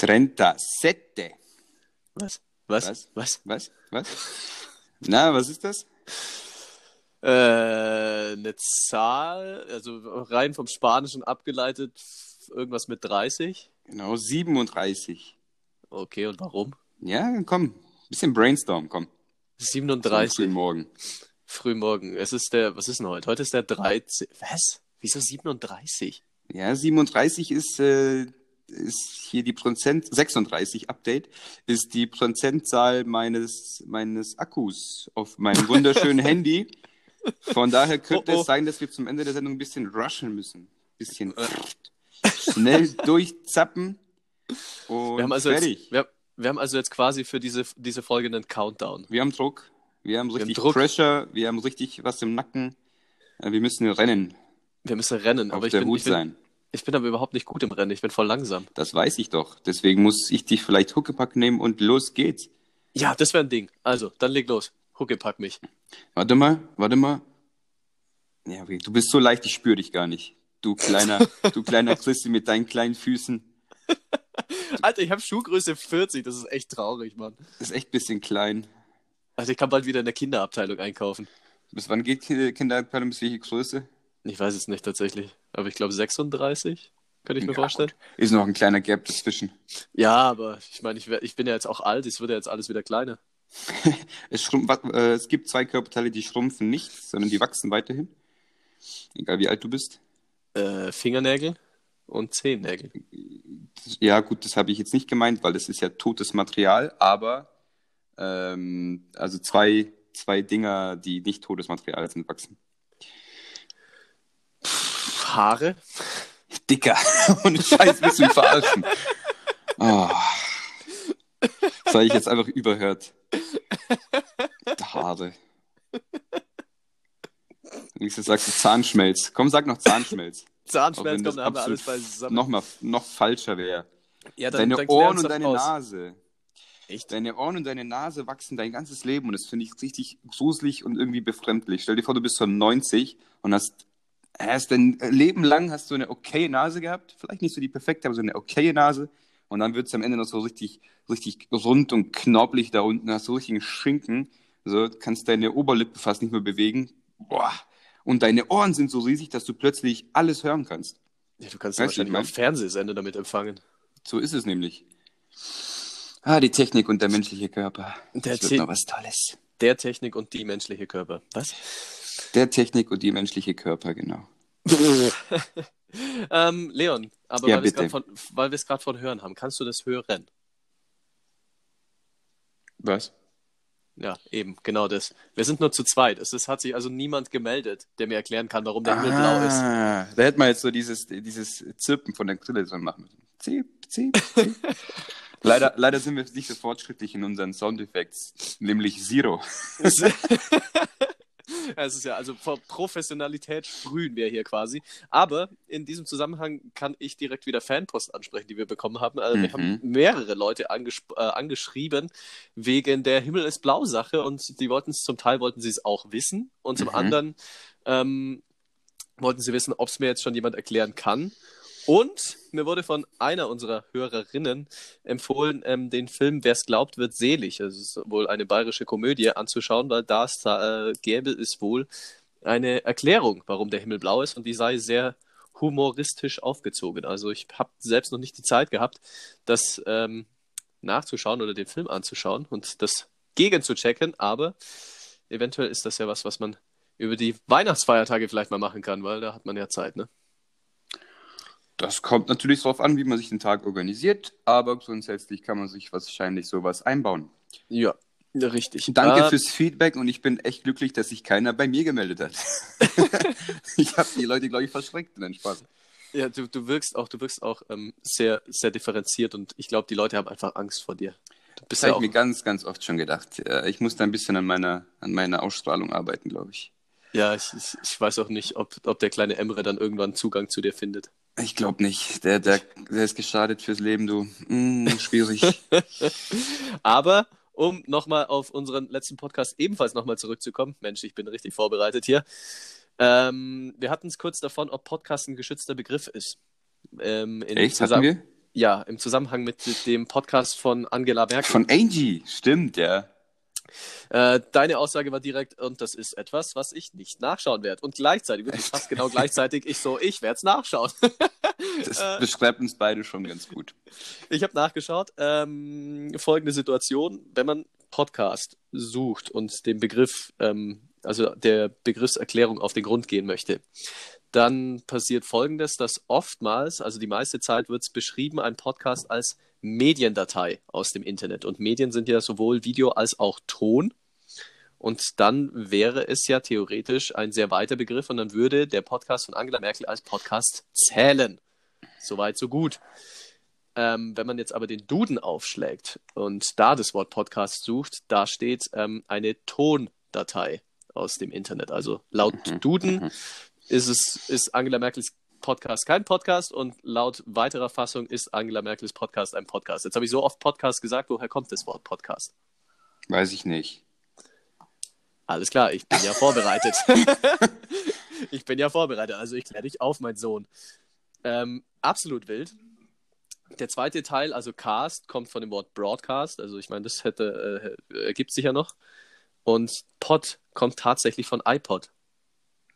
37. Was? Was? Was? Was? Was? Was? Na, was ist das? Äh, eine Zahl, also rein vom Spanischen abgeleitet, irgendwas mit 30. Genau, 37. Okay, und warum? Ja, komm, bisschen Brainstorm, komm. 37. Früh morgen. Frühmorgen. Es ist der, was ist denn heute? Heute ist der 13. Was? Wieso 37? Ja, 37 ist, äh, ist hier die Prozent, 36 Update, ist die Prozentzahl meines, meines Akkus auf meinem wunderschönen Handy. Von daher könnte Oh, oh. es sein, dass wir zum Ende der Sendung ein bisschen rushen müssen. Bisschen schnell durchzappen und Wir haben also fertig. jetzt, wir, wir haben also jetzt quasi für diese, diese Folge einen Countdown. Wir haben Druck, wir haben richtig Druck. Pressure, wir haben richtig was im Nacken. Äh, Wir müssen rennen, Wir müssen rennen, auf aber ich der bin, Hut ich, bin, sein. Ich bin aber überhaupt nicht gut im Rennen. Ich bin voll langsam. Das weiß ich doch. Deswegen muss ich dich vielleicht Huckepack nehmen und los geht's. Ja, das wäre ein Ding. Also, dann leg los. Hucke, pack mich. Warte mal, warte mal. Ja, du bist so leicht, ich spüre dich gar nicht. Du kleiner, du kleiner Christi mit deinen kleinen Füßen. Alter, ich habe Schuhgröße 40. Das ist echt traurig, Mann. Ist echt ein bisschen klein. Also, ich kann bald wieder in der Kinderabteilung einkaufen. Bis wann geht Ki- Kinderabteilung? Bis welche Größe? Ich weiß es nicht tatsächlich. Aber ich glaube 36, könnte ich mir Ja, vorstellen. gut. Ist noch ein kleiner Gap dazwischen. Ja, aber ich meine, ich, ich bin ja jetzt auch alt. Es wird ja jetzt alles wieder kleiner. Es, äh, es gibt zwei Körperteile, die schrumpfen nicht, sondern die wachsen weiterhin. Egal wie alt du bist. Äh, Fingernägel und Zehennägel. Ja, gut, das habe ich jetzt nicht gemeint, weil das ist ja totes Material, aber ähm, also zwei, zwei Dinger, die nicht totes Material sind, wachsen. Haare. Dicker. Und Scheiß, willst du mich verarschen? Oh. Das habe ich jetzt einfach überhört. Haare. Nächstes sagst du Zahnschmelz. Komm, sag noch Zahnschmelz. Das kommt, wir alles absolut beisammen. noch, mal, noch falscher wäre. ja, Deine Ohren und deine aus. Nase. Echt? Deine Ohren und deine Nase wachsen dein ganzes Leben und das finde ich richtig gruselig und irgendwie befremdlich. Stell dir vor, du bist schon 90 und hast, hast dein Leben lang hast du eine okaye Nase gehabt. Vielleicht nicht so die perfekte, aber so eine okaye Nase. Und dann wird es am Ende noch so richtig, richtig rund und knobbelig da unten. Hast du richtigen Schinken. So, kannst deine Oberlippe fast nicht mehr bewegen. Boah. Und deine Ohren sind so riesig, dass du plötzlich alles hören kannst. Ja, du kannst Weißt wahrscheinlich auch Fernsehsender damit empfangen. So ist es nämlich. Ah, die Technik und der menschliche Körper. Der das wird noch was Tolles. Der Technik und die menschliche Körper. Was? Der Technik und die menschliche Körper, genau. ähm, Leon, aber Ja, weil wir es gerade von, Hören haben, kannst du das hören? Was? Ja, eben, genau das. Wir sind nur zu zweit. Es ist, hat sich also niemand gemeldet, der mir erklären kann, warum der Himmel blau ist. Ah, da hätte man jetzt so dieses, dieses Zirpen von der Grille so machen müssen. Zip, zip, zip. leider, leider sind wir nicht so fortschrittlich in unseren Soundeffekts, nämlich Zero. Es ist ja, also vor Professionalität sprühen wir hier quasi. Aber in diesem Zusammenhang kann ich direkt wieder Fanpost ansprechen, die wir bekommen haben. Also Wir Mhm. haben mehrere Leute äh, angeschrieben wegen der Himmel ist blau Sache und die wollten es zum Teil wollten sie es auch wissen und zum Mhm. anderen ähm, wollten sie wissen, ob es mir jetzt schon jemand erklären kann. Und mir wurde von einer unserer Hörerinnen empfohlen, ähm, den Film Wer's glaubt, wird selig. Das ist wohl eine bayerische Komödie anzuschauen, weil da äh, gäbe es wohl eine Erklärung, warum der Himmel blau ist und die sei sehr humoristisch aufgezogen. Also ich habe selbst noch nicht die Zeit gehabt, das ähm, nachzuschauen oder den Film anzuschauen und das gegen zu checken, aber eventuell ist das ja was, was man über die Weihnachtsfeiertage vielleicht mal machen kann, weil da hat man ja Zeit, ne? Das kommt natürlich darauf an, wie man sich den Tag organisiert, aber grundsätzlich kann man sich wahrscheinlich sowas einbauen. Ja, richtig. Danke Ah, fürs Feedback und ich bin echt glücklich, dass sich keiner bei mir gemeldet hat. ich habe die Leute, glaube ich, verschreckt. Nein, Spaß. Ja, du, du wirkst auch, du wirkst auch ähm, sehr, sehr differenziert und ich glaube, die Leute haben einfach Angst vor dir. Du bist Das habe ich mir ganz, ganz oft schon gedacht. Äh, Ich muss da ein bisschen an meiner, an meiner Ausstrahlung arbeiten, glaube ich. ja, ich, ich, ich weiß auch nicht, ob, ob der kleine Emre dann irgendwann Zugang zu dir findet. Ich glaube nicht. Der, der, der ist geschadet fürs Leben, du. Mm, schwierig. Aber um nochmal auf unseren letzten Podcast ebenfalls nochmal zurückzukommen, Mensch, ich bin richtig vorbereitet hier. Ähm, wir hatten es kurz davon, ob Podcast ein geschützter Begriff ist. Ähm, Echt? Hatten wir? ja, im Zusammenhang mit dem Podcast von Angela Merkel. Von Angie, stimmt, ja. Äh, deine Aussage war direkt, und das ist etwas, was ich nicht nachschauen werde. Und gleichzeitig, wirklich fast genau gleichzeitig, ich so, ich werde es nachschauen. das äh, beschreibt uns beide schon ganz gut. Ich habe nachgeschaut. Ähm, folgende Situation, wenn man Podcast sucht und den Begriff, ähm, also der Begriffserklärung auf den Grund gehen möchte, dann passiert Folgendes, dass oftmals, also die meiste Zeit wird es beschrieben, ein Podcast als Mediendatei aus dem Internet. Und Medien sind ja sowohl Video als auch Ton. Und dann wäre es ja theoretisch ein sehr weiter Begriff und dann würde der Podcast von Angela Merkel als Podcast zählen. Soweit, so gut. Ähm, wenn man jetzt aber den Duden aufschlägt und da das Wort Podcast sucht, da steht ähm, eine Tondatei aus dem Internet. Also laut mhm. Duden mhm. ist es ist Angela Merkels Podcast kein Podcast und laut weiterer Fassung ist Angela Merkels Podcast ein Podcast. Jetzt habe ich so oft Podcast gesagt, woher kommt das Wort Podcast? Weiß ich nicht. Alles klar, ich bin ja vorbereitet. ich bin ja vorbereitet, also ich kläre dich auf, mein Sohn. Ähm, absolut wild. Der zweite Teil, also Cast, kommt von dem Wort Broadcast. Also ich meine, das hätte, äh, ergibt sich ja noch. Und Pod kommt tatsächlich von iPod.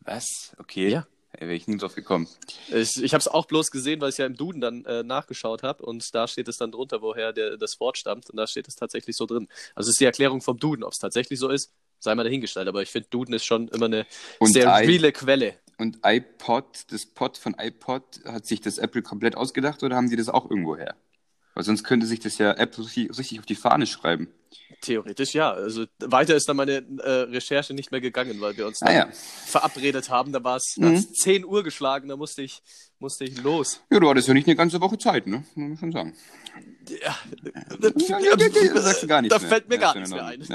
Was? Okay. Ja. Wäre ich nie drauf gekommen. Ich, ich habe es auch bloß gesehen, weil ich ja im Duden dann äh, nachgeschaut habe und da steht es dann drunter, woher der, das Wort stammt und da steht es tatsächlich so drin. Also es ist die Erklärung vom Duden, ob es tatsächlich so ist, sei mal dahingestellt, aber ich finde Duden ist schon immer eine und sehr I reale Quelle. Und iPod, das Pod von iPod, hat sich das Apple komplett ausgedacht oder haben sie das auch irgendwo her? Weil sonst könnte sich das ja Apple richtig auf die Fahne schreiben. Theoretisch ja. Also weiter ist dann meine äh, Recherche nicht mehr gegangen, weil wir uns ah, ja. verabredet haben. Da war es mhm. 10 Uhr geschlagen, da musste ich, musste ich los. Ja, du hattest ja nicht eine ganze Woche Zeit, ne? Muss man schon sagen. Ja, ja, ja, da sagst du gar nichts Da mehr. fällt mir gar nichts mehr ein.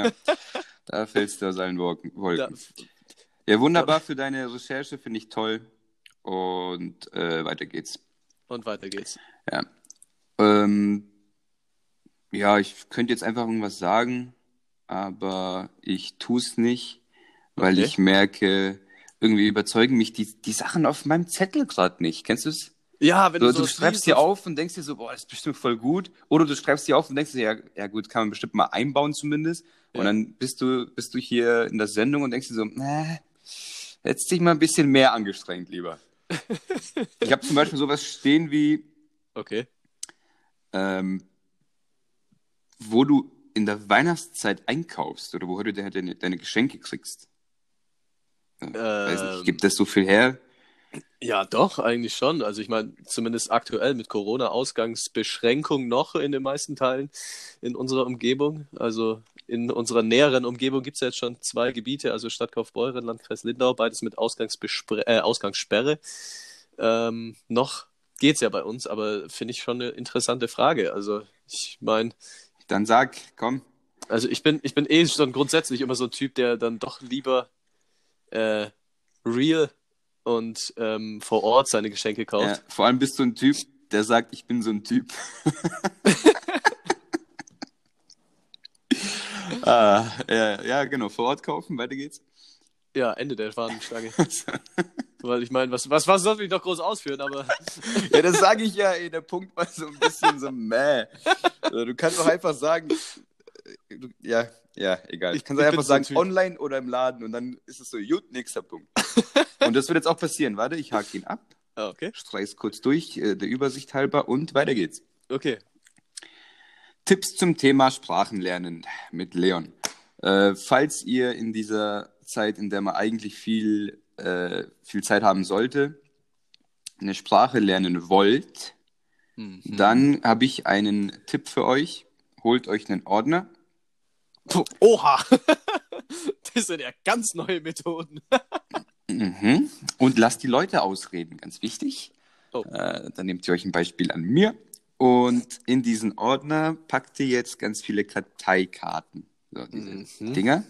Da fällst du aus allen Wolken. Ja, wunderbar für deine Recherche, finde ich toll. Und äh, weiter geht's. Und weiter geht's. Ja. Ähm, ja, ich könnte jetzt einfach irgendwas sagen, aber ich tue es nicht, weil okay. ich merke, irgendwie überzeugen mich die, die Sachen auf meinem Zettel gerade nicht. Kennst du es? Ja, wenn du, so, du schreibst dir auf und denkst dir so, boah, das ist bestimmt voll gut. Oder du schreibst dir auf und denkst dir, ja, ja gut, kann man bestimmt mal einbauen zumindest. Ja. Und dann bist du, bist du hier in der Sendung und denkst dir so, äh, hättest dich mal ein bisschen mehr angestrengt, lieber. ich habe zum Beispiel sowas stehen wie, okay ähm, wo du in der Weihnachtszeit einkaufst oder wo du deine, deine Geschenke kriegst. Ähm, Weiß nicht, gibt das so viel her? Ja, doch, eigentlich schon. Also ich meine, zumindest aktuell mit Corona-Ausgangsbeschränkung noch in den meisten Teilen in unserer Umgebung. Also in unserer näheren Umgebung gibt es ja jetzt schon zwei Gebiete, also Stadt Kaufbeuren, Landkreis Lindau, beides mit äh, Ausgangssperre. Ähm, noch geht es ja bei uns, aber finde ich schon eine interessante Frage. Also ich meine. Dann sag, komm. Also ich bin, ich bin eh schon grundsätzlich immer so ein Typ, der dann doch lieber äh, real und ähm, vor Ort seine Geschenke kauft. Ja, vor allem bist du ein Typ, der sagt, ich bin so ein Typ. ah, ja, ja, genau, vor Ort kaufen, weiter geht's. Ja, Ende der Fahnenstange. Weil ich meine, was, was, was soll ich noch groß ausführen, aber. ja, das sage ich ja, ey, der Punkt war so ein bisschen so meh. Du kannst doch einfach sagen, äh, ja, ja, egal. Ich kann ich einfach sagen, so online oder im Laden und dann ist es so, gut, nächster Punkt. und das wird jetzt auch passieren. Warte, ich hake ihn ab. Ah, okay. Streich's kurz durch, äh, der Übersicht halber und weiter geht's. Okay. Tipps zum Thema Sprachenlernen mit Leon. Äh, falls ihr in dieser Zeit, in der man eigentlich viel, äh, viel Zeit haben sollte, eine Sprache lernen wollt, mhm. dann habe ich einen Tipp für euch. Holt euch einen Ordner. Oha! das sind ja ganz neue Methoden. mhm. Und lasst die Leute ausreden, ganz wichtig. Oh. Äh, dann nehmt ihr euch ein Beispiel an mir. Und in diesen Ordner packt ihr jetzt ganz viele Karteikarten. So, diese mhm. Dinger.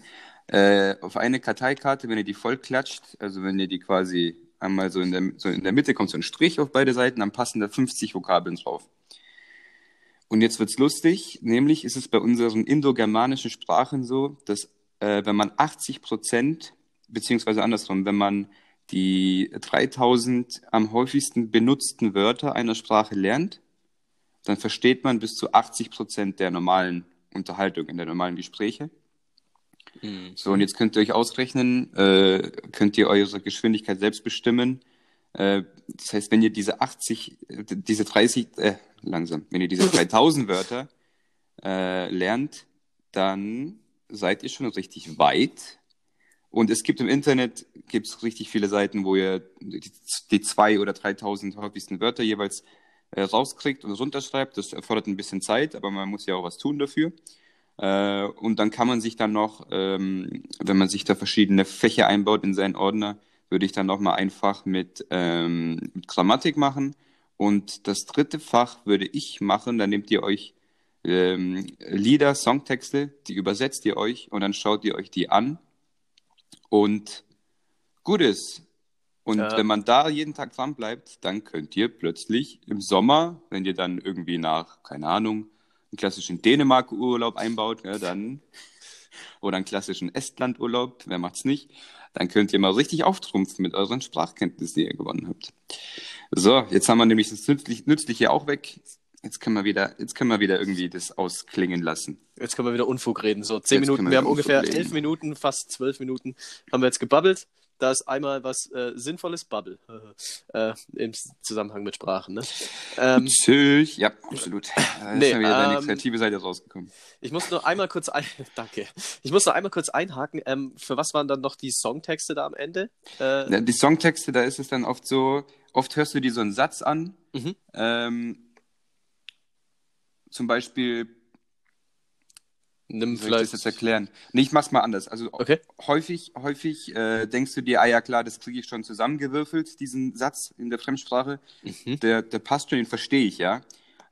Äh, auf eine Karteikarte, wenn ihr die voll klatscht, also wenn ihr die quasi einmal so in der, so in der Mitte kommt so ein Strich auf beide Seiten, dann passen da 50 Vokabeln drauf. Und jetzt wird's lustig, nämlich ist es bei unseren indogermanischen Sprachen so, dass äh, wenn man 80 Prozent, beziehungsweise andersrum, wenn man die 3000 am häufigsten benutzten Wörter einer Sprache lernt dann versteht man bis zu 80 Prozent der normalen Unterhaltung, in der normalen Gespräche. Mhm. So, und jetzt könnt ihr euch ausrechnen, äh, könnt ihr eure Geschwindigkeit selbst bestimmen. Äh, das heißt, wenn ihr diese 80, äh, diese 30, äh, langsam, wenn ihr diese 3000 Wörter äh, lernt, dann seid ihr schon richtig weit. Und es gibt im Internet gibt's richtig viele Seiten, wo ihr die, die zwei oder 3000 häufigsten Wörter jeweils äh, rauskriegt und runterschreibt. Das erfordert ein bisschen Zeit, aber man muss ja auch was tun dafür. Äh, und dann kann man sich dann noch, ähm, wenn man sich da verschiedene Fächer einbaut in seinen Ordner, würde ich dann noch mal einfach mit, ähm, mit Grammatik machen. Und das dritte Fach würde ich machen, da nehmt ihr euch ähm, Lieder, Songtexte, die übersetzt ihr euch und dann schaut ihr euch die an und gut ist. Und Ja. wenn man da jeden Tag dran bleibt, dann könnt ihr plötzlich im Sommer, wenn ihr dann irgendwie nach, keine Ahnung, einen klassischen Dänemark-Urlaub einbaut, ja, dann, oder einen klassischen Estland-Urlaub, wer macht's nicht, dann könnt ihr mal richtig auftrumpfen mit euren Sprachkenntnissen, die ihr gewonnen habt. So, jetzt haben wir nämlich das Nützlich, Nützliche auch weg. Jetzt können wir wieder, jetzt können wir wieder irgendwie das ausklingen lassen. Jetzt können wir wieder Unfug reden. So, zehn Jetzt Minuten. wir Wir haben wieder ungefähr Unfug reden. elf Minuten, fast zwölf Minuten haben wir jetzt gebabbelt. Da ist einmal was äh, Sinnvolles, Bubble, äh, im Zusammenhang mit Sprachen. Ne? Ähm, Witzig. Ja, absolut. Da Nee, ist mal wieder deine ähm, kreative Seite rausgekommen. ich muss nur einmal kurz ein Danke. Ich muss nur einmal kurz einhaken. Ähm, für was waren dann noch die Songtexte da am Ende? Äh, Ja, Die Songtexte, da ist es dann oft so, oft hörst du dir so einen Satz an. Mhm. Ähm, zum Beispiel, nimm soll ich das vielleicht. jetzt erklären? Nee, ich mach's mal anders. Also Okay. häufig, häufig äh, denkst du dir, ah ja klar, das kriege ich schon zusammengewürfelt, diesen Satz in der Fremdsprache. Mhm. Der, der passt schon, den verstehe ich, ja.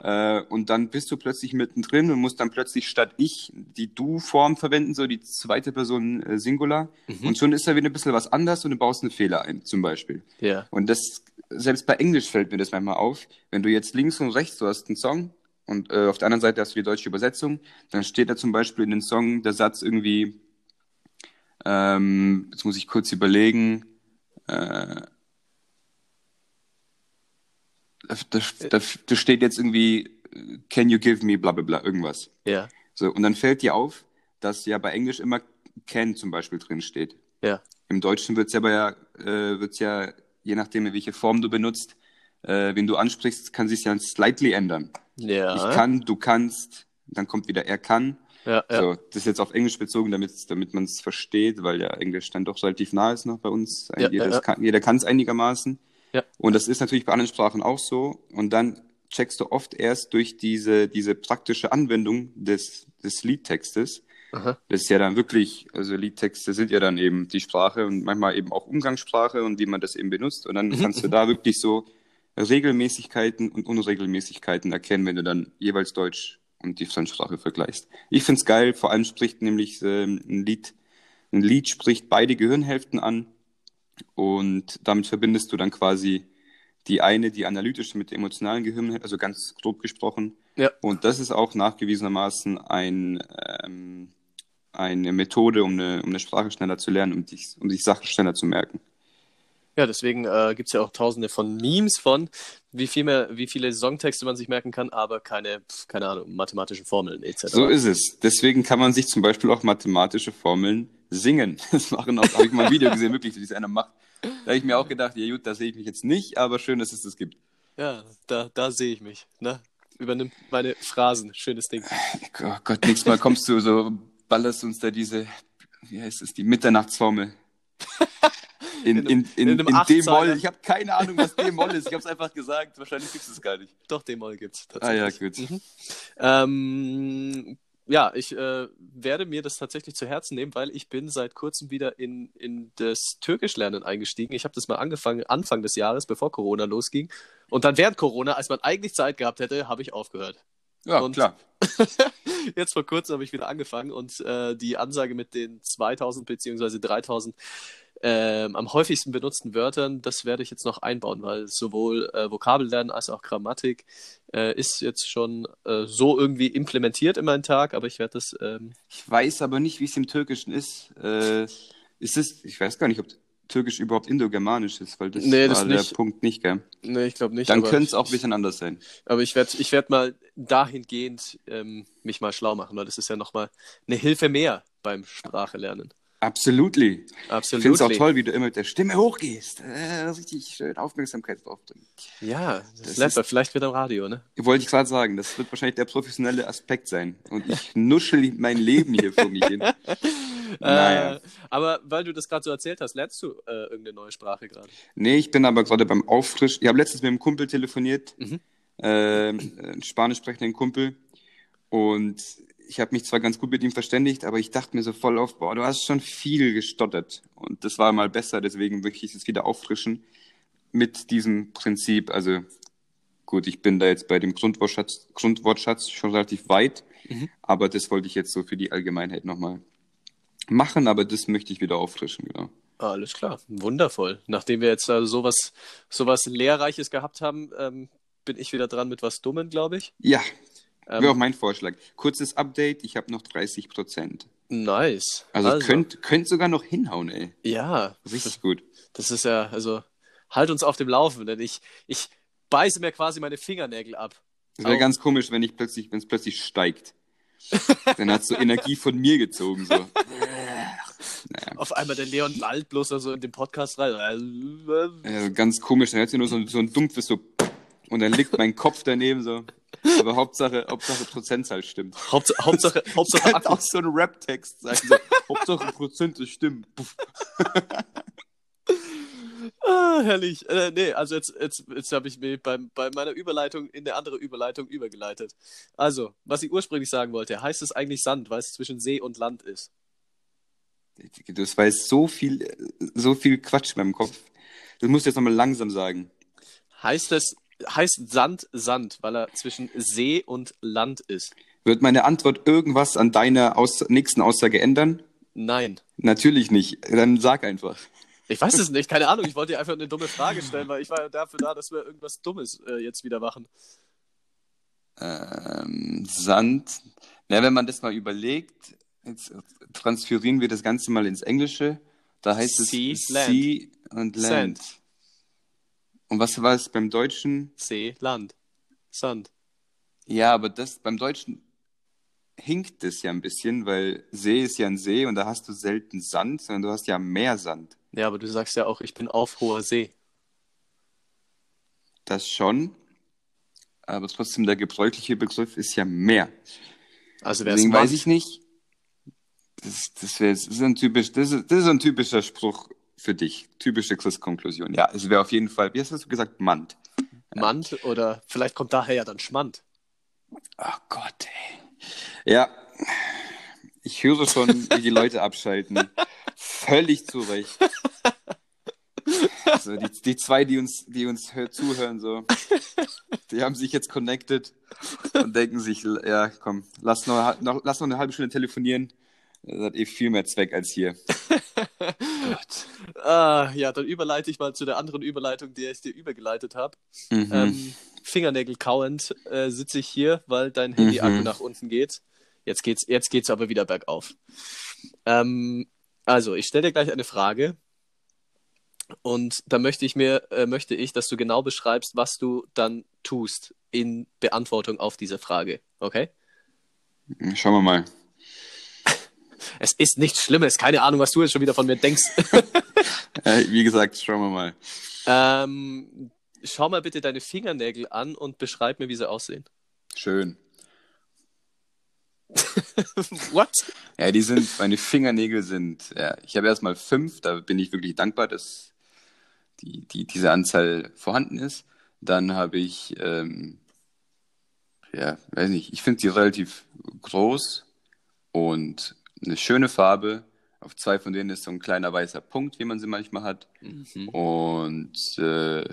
Äh, und dann bist du plötzlich mittendrin und musst dann plötzlich statt ich die Du-Form verwenden, so die zweite Person äh, Singular. Mhm. Und schon ist da wieder ein bisschen was anders und du baust einen Fehler ein, zum Beispiel. Ja. Und das, selbst bei Englisch fällt mir das manchmal auf. Wenn du jetzt links und rechts, du hast einen Song und äh, auf der anderen Seite hast du die deutsche Übersetzung, dann steht da zum Beispiel in den Song der Satz irgendwie, ähm, jetzt muss ich kurz überlegen, äh, da, da, da, da steht jetzt irgendwie, can you give me bla bla bla, irgendwas. Ja. So, und dann fällt dir auf, dass ja bei Englisch immer can zum Beispiel drin steht. Ja. Im Deutschen wird es aber ja, äh, wird's ja, je nachdem, in welche Form du benutzt, äh, wen du ansprichst, kann sich ja slightly ändern. Ja. Ich kann, du kannst, dann kommt wieder er kann. Ja, ja. So, das ist jetzt auf Englisch bezogen, damit, damit man es versteht, weil ja Englisch dann doch relativ nah ist noch bei uns. Ja, jeder kann es einigermaßen. Ja. Und das ist natürlich bei anderen Sprachen auch so. Und dann checkst du oft erst durch diese, diese praktische Anwendung des, des Liedtextes. Aha. Das ist ja dann wirklich, also Liedtexte sind ja dann eben die Sprache und manchmal eben auch Umgangssprache und wie man das eben benutzt. Und dann kannst du da wirklich so Regelmäßigkeiten und Unregelmäßigkeiten erkennen, wenn du dann jeweils Deutsch und die Fremdsprache vergleichst. Ich find's geil, vor allem spricht nämlich ähm, ein Lied, ein Lied spricht beide Gehirnhälften an und damit verbindest du dann quasi die eine, die analytische mit der emotionalen Gehirnhälfte, also ganz grob gesprochen. Ja. Und das ist auch nachgewiesenermaßen ein, ähm, eine Methode, um eine, um eine Sprache schneller zu lernen, um, dich, um sich Sachen schneller zu merken. Ja, deswegen äh, gibt es ja auch tausende von Memes von, wie, viel mehr, wie viele Songtexte man sich merken kann, aber keine, keine Ahnung, mathematischen Formeln etc. So ist es. Deswegen kann man sich zum Beispiel auch mathematische Formeln singen. Das machen auch, habe ich mal ein Video gesehen, wirklich, wie das einer macht. Da habe ich mir auch gedacht, ja gut, da sehe ich mich jetzt nicht, aber schön, dass es das gibt. Ja, da, da sehe ich mich. Ne? Übernimm meine Phrasen. Schönes Ding. Oh Gott, nächstes Mal kommst du so, ballerst uns da diese, wie heißt es, die Mitternachtsformel. In, In in, in, in D-Moll. Ich habe keine Ahnung, was D-Moll ist. Ich habe es einfach gesagt. Wahrscheinlich gibt es es gar nicht. Doch, D-Moll gibt's Ah ja, tatsächlich. gut. Mhm. Ähm, ja, ich äh, werde mir das tatsächlich zu Herzen nehmen, weil ich bin seit kurzem wieder in, in das Türkischlernen eingestiegen. Ich habe das mal angefangen Anfang des Jahres, bevor Corona losging. Und dann während Corona, als man eigentlich Zeit gehabt hätte, habe ich aufgehört. Ja, Und- klar. Jetzt vor kurzem habe ich wieder angefangen und äh, die Ansage mit den 2000 beziehungsweise 3000 ähm, am häufigsten benutzten Wörtern, das werde ich jetzt noch einbauen, weil sowohl äh, Vokabellernen als auch Grammatik äh, ist jetzt schon äh, so irgendwie implementiert in meinen Tag, aber ich werde das, ähm, Ich weiß aber nicht, wie es im Türkischen ist. Äh, ist es, ich weiß gar nicht, ob Türkisch überhaupt Indogermanisch ist, weil das Nee, war das der nicht. Punkt nicht, gell? Nee, ich glaube nicht. Dann könnte es auch ein bisschen anders sein. Aber ich werde ich werd mal dahingehend ähm, mich mal schlau machen, weil das ist ja nochmal eine Hilfe mehr beim Sprache lernen. Absolutely. Ich Absolut. finde es auch toll, wie du immer mit der Stimme hochgehst. Äh, richtig schön Aufmerksamkeit draufbringen. Ja, das, Das ist- vielleicht wieder am Radio, ne? Wollte ich gerade sagen, das wird wahrscheinlich der professionelle Aspekt sein. Und ich nuschel mein Leben hier vor mich hin. Naja. Äh, aber weil du das gerade so erzählt hast, lernst du äh, irgendeine neue Sprache gerade? Nee, ich bin aber gerade beim Auffrischen. Ich habe letztens mit einem Kumpel telefoniert, Mhm. ähm, einen spanisch sprechenden Kumpel. Und ich habe mich zwar ganz gut mit ihm verständigt, aber ich dachte mir so voll auf, boah, du hast schon viel gestottert. Und das war mal besser, deswegen möchte ich es wieder auffrischen mit diesem Prinzip. Also gut, ich bin da jetzt bei dem Grundwortschatz, Grundwortschatz schon relativ weit, Mhm. aber das wollte ich jetzt so für die Allgemeinheit nochmal machen, aber das möchte ich wieder auffrischen, genau. Alles klar, wundervoll. Nachdem wir jetzt also sowas, sowas Lehrreiches gehabt haben, ähm, bin ich wieder dran mit was Dummen, glaube ich. Ja, Ähm, Wäre auch mein Vorschlag. Kurzes Update, ich habe noch 30 Prozent. Nice. Also, könnt, könnt sogar noch hinhauen, ey. Ja, Richtig gut. das ist ja, also halt uns auf dem Laufen, denn ich, ich beiße mir quasi meine Fingernägel ab. Es wäre ganz komisch, wenn ich plötzlich, wenn es plötzlich steigt. Dann hat so Energie von mir gezogen, so. naja. Auf einmal der Leon lallt bloß also in den Podcast rein. Äh, ganz komisch, dann hört sich nur so, so ein dumpfes so und dann liegt mein Kopf daneben so. Aber Hauptsache, Hauptsache Prozentzahl stimmt. Hauptsache, Hauptsache, Hauptsache Könnte Akku. auch so ein Rap-Text sein. So, Hauptsache Prozente stimmen. Ah, herrlich. Äh, nee, also jetzt, jetzt, jetzt habe ich mich beim, bei meiner Überleitung in eine andere Überleitung übergeleitet. Also, was ich ursprünglich sagen wollte, heißt es eigentlich Sand, weil es zwischen See und Land ist? Das war jetzt so viel, so viel Quatsch in meinem Kopf. Das musst du jetzt nochmal langsam sagen. Heißt es, heißt Sand Sand, weil er zwischen See und Land ist? Wird meine Antwort irgendwas an deiner Aus nächsten Aussage ändern? Nein. Natürlich nicht. Dann sag einfach. Ich weiß es nicht, keine Ahnung. Ich wollte dir einfach eine dumme Frage stellen, weil ich war ja dafür da, dass wir irgendwas Dummes äh, jetzt wieder machen. Ähm, Sand. Na, wenn man das mal überlegt, jetzt transferieren wir das Ganze mal ins Englische. Da heißt es Sea, Land. Sea und Land. Sand. Und was war es beim Deutschen? See, Land. Sand. Ja, aber das beim Deutschen hinkt es ja ein bisschen, weil See ist ja ein See und da hast du selten Sand, sondern du hast ja Meersand. Ja, aber du sagst ja auch, ich bin auf hoher See. Das schon. Aber trotzdem der gebräuchliche Begriff ist ja Meer. Also es Deswegen weiß ich nicht. Das, das, wär, das, ist ein typisch, das, ist, das ist ein typischer Spruch für dich. Typische Schlusskonklusion. Ja, es wäre auf jeden Fall, wie hast du gesagt, Mand. Mand oder vielleicht kommt daher ja dann Schmand. Ach Gott, ey. Ja, ich höre schon, wie die Leute abschalten. Völlig zu Recht. Also die, die zwei, die uns, die uns hör, zuhören, so, die haben sich jetzt connected und denken sich, ja, komm, lass noch, noch, lass noch eine halbe Stunde telefonieren. Das hat eh viel mehr Zweck als hier. Gott. Ah, ja, dann überleite ich mal zu der anderen Überleitung, die ich dir übergeleitet habe. Mhm. Ähm, Fingernägel kauend äh, sitze ich hier, weil dein Handy-Akku Mhm. nach unten geht. Jetzt geht's, jetzt geht's aber wieder bergauf. Ähm, also, ich stelle dir gleich eine Frage. Und da möchte ich mir, äh, möchte ich, dass du genau beschreibst, was du dann tust in Beantwortung auf diese Frage. Okay? Schauen wir mal. Es ist nichts Schlimmes. Keine Ahnung, was du jetzt schon wieder von mir denkst. Äh, wie gesagt, schauen wir mal. ähm, schau mal bitte deine Fingernägel an und beschreib mir, wie sie aussehen. Schön. What? Ja, die sind, meine Fingernägel sind, ja, ich habe erstmal fünf, da bin ich wirklich dankbar, dass die, die, diese Anzahl vorhanden ist. Dann habe ich, ähm, ja, weiß nicht, ich finde sie relativ groß und eine schöne Farbe. Auf zwei von denen ist so ein kleiner weißer Punkt, wie man sie manchmal hat. Mhm. Und äh,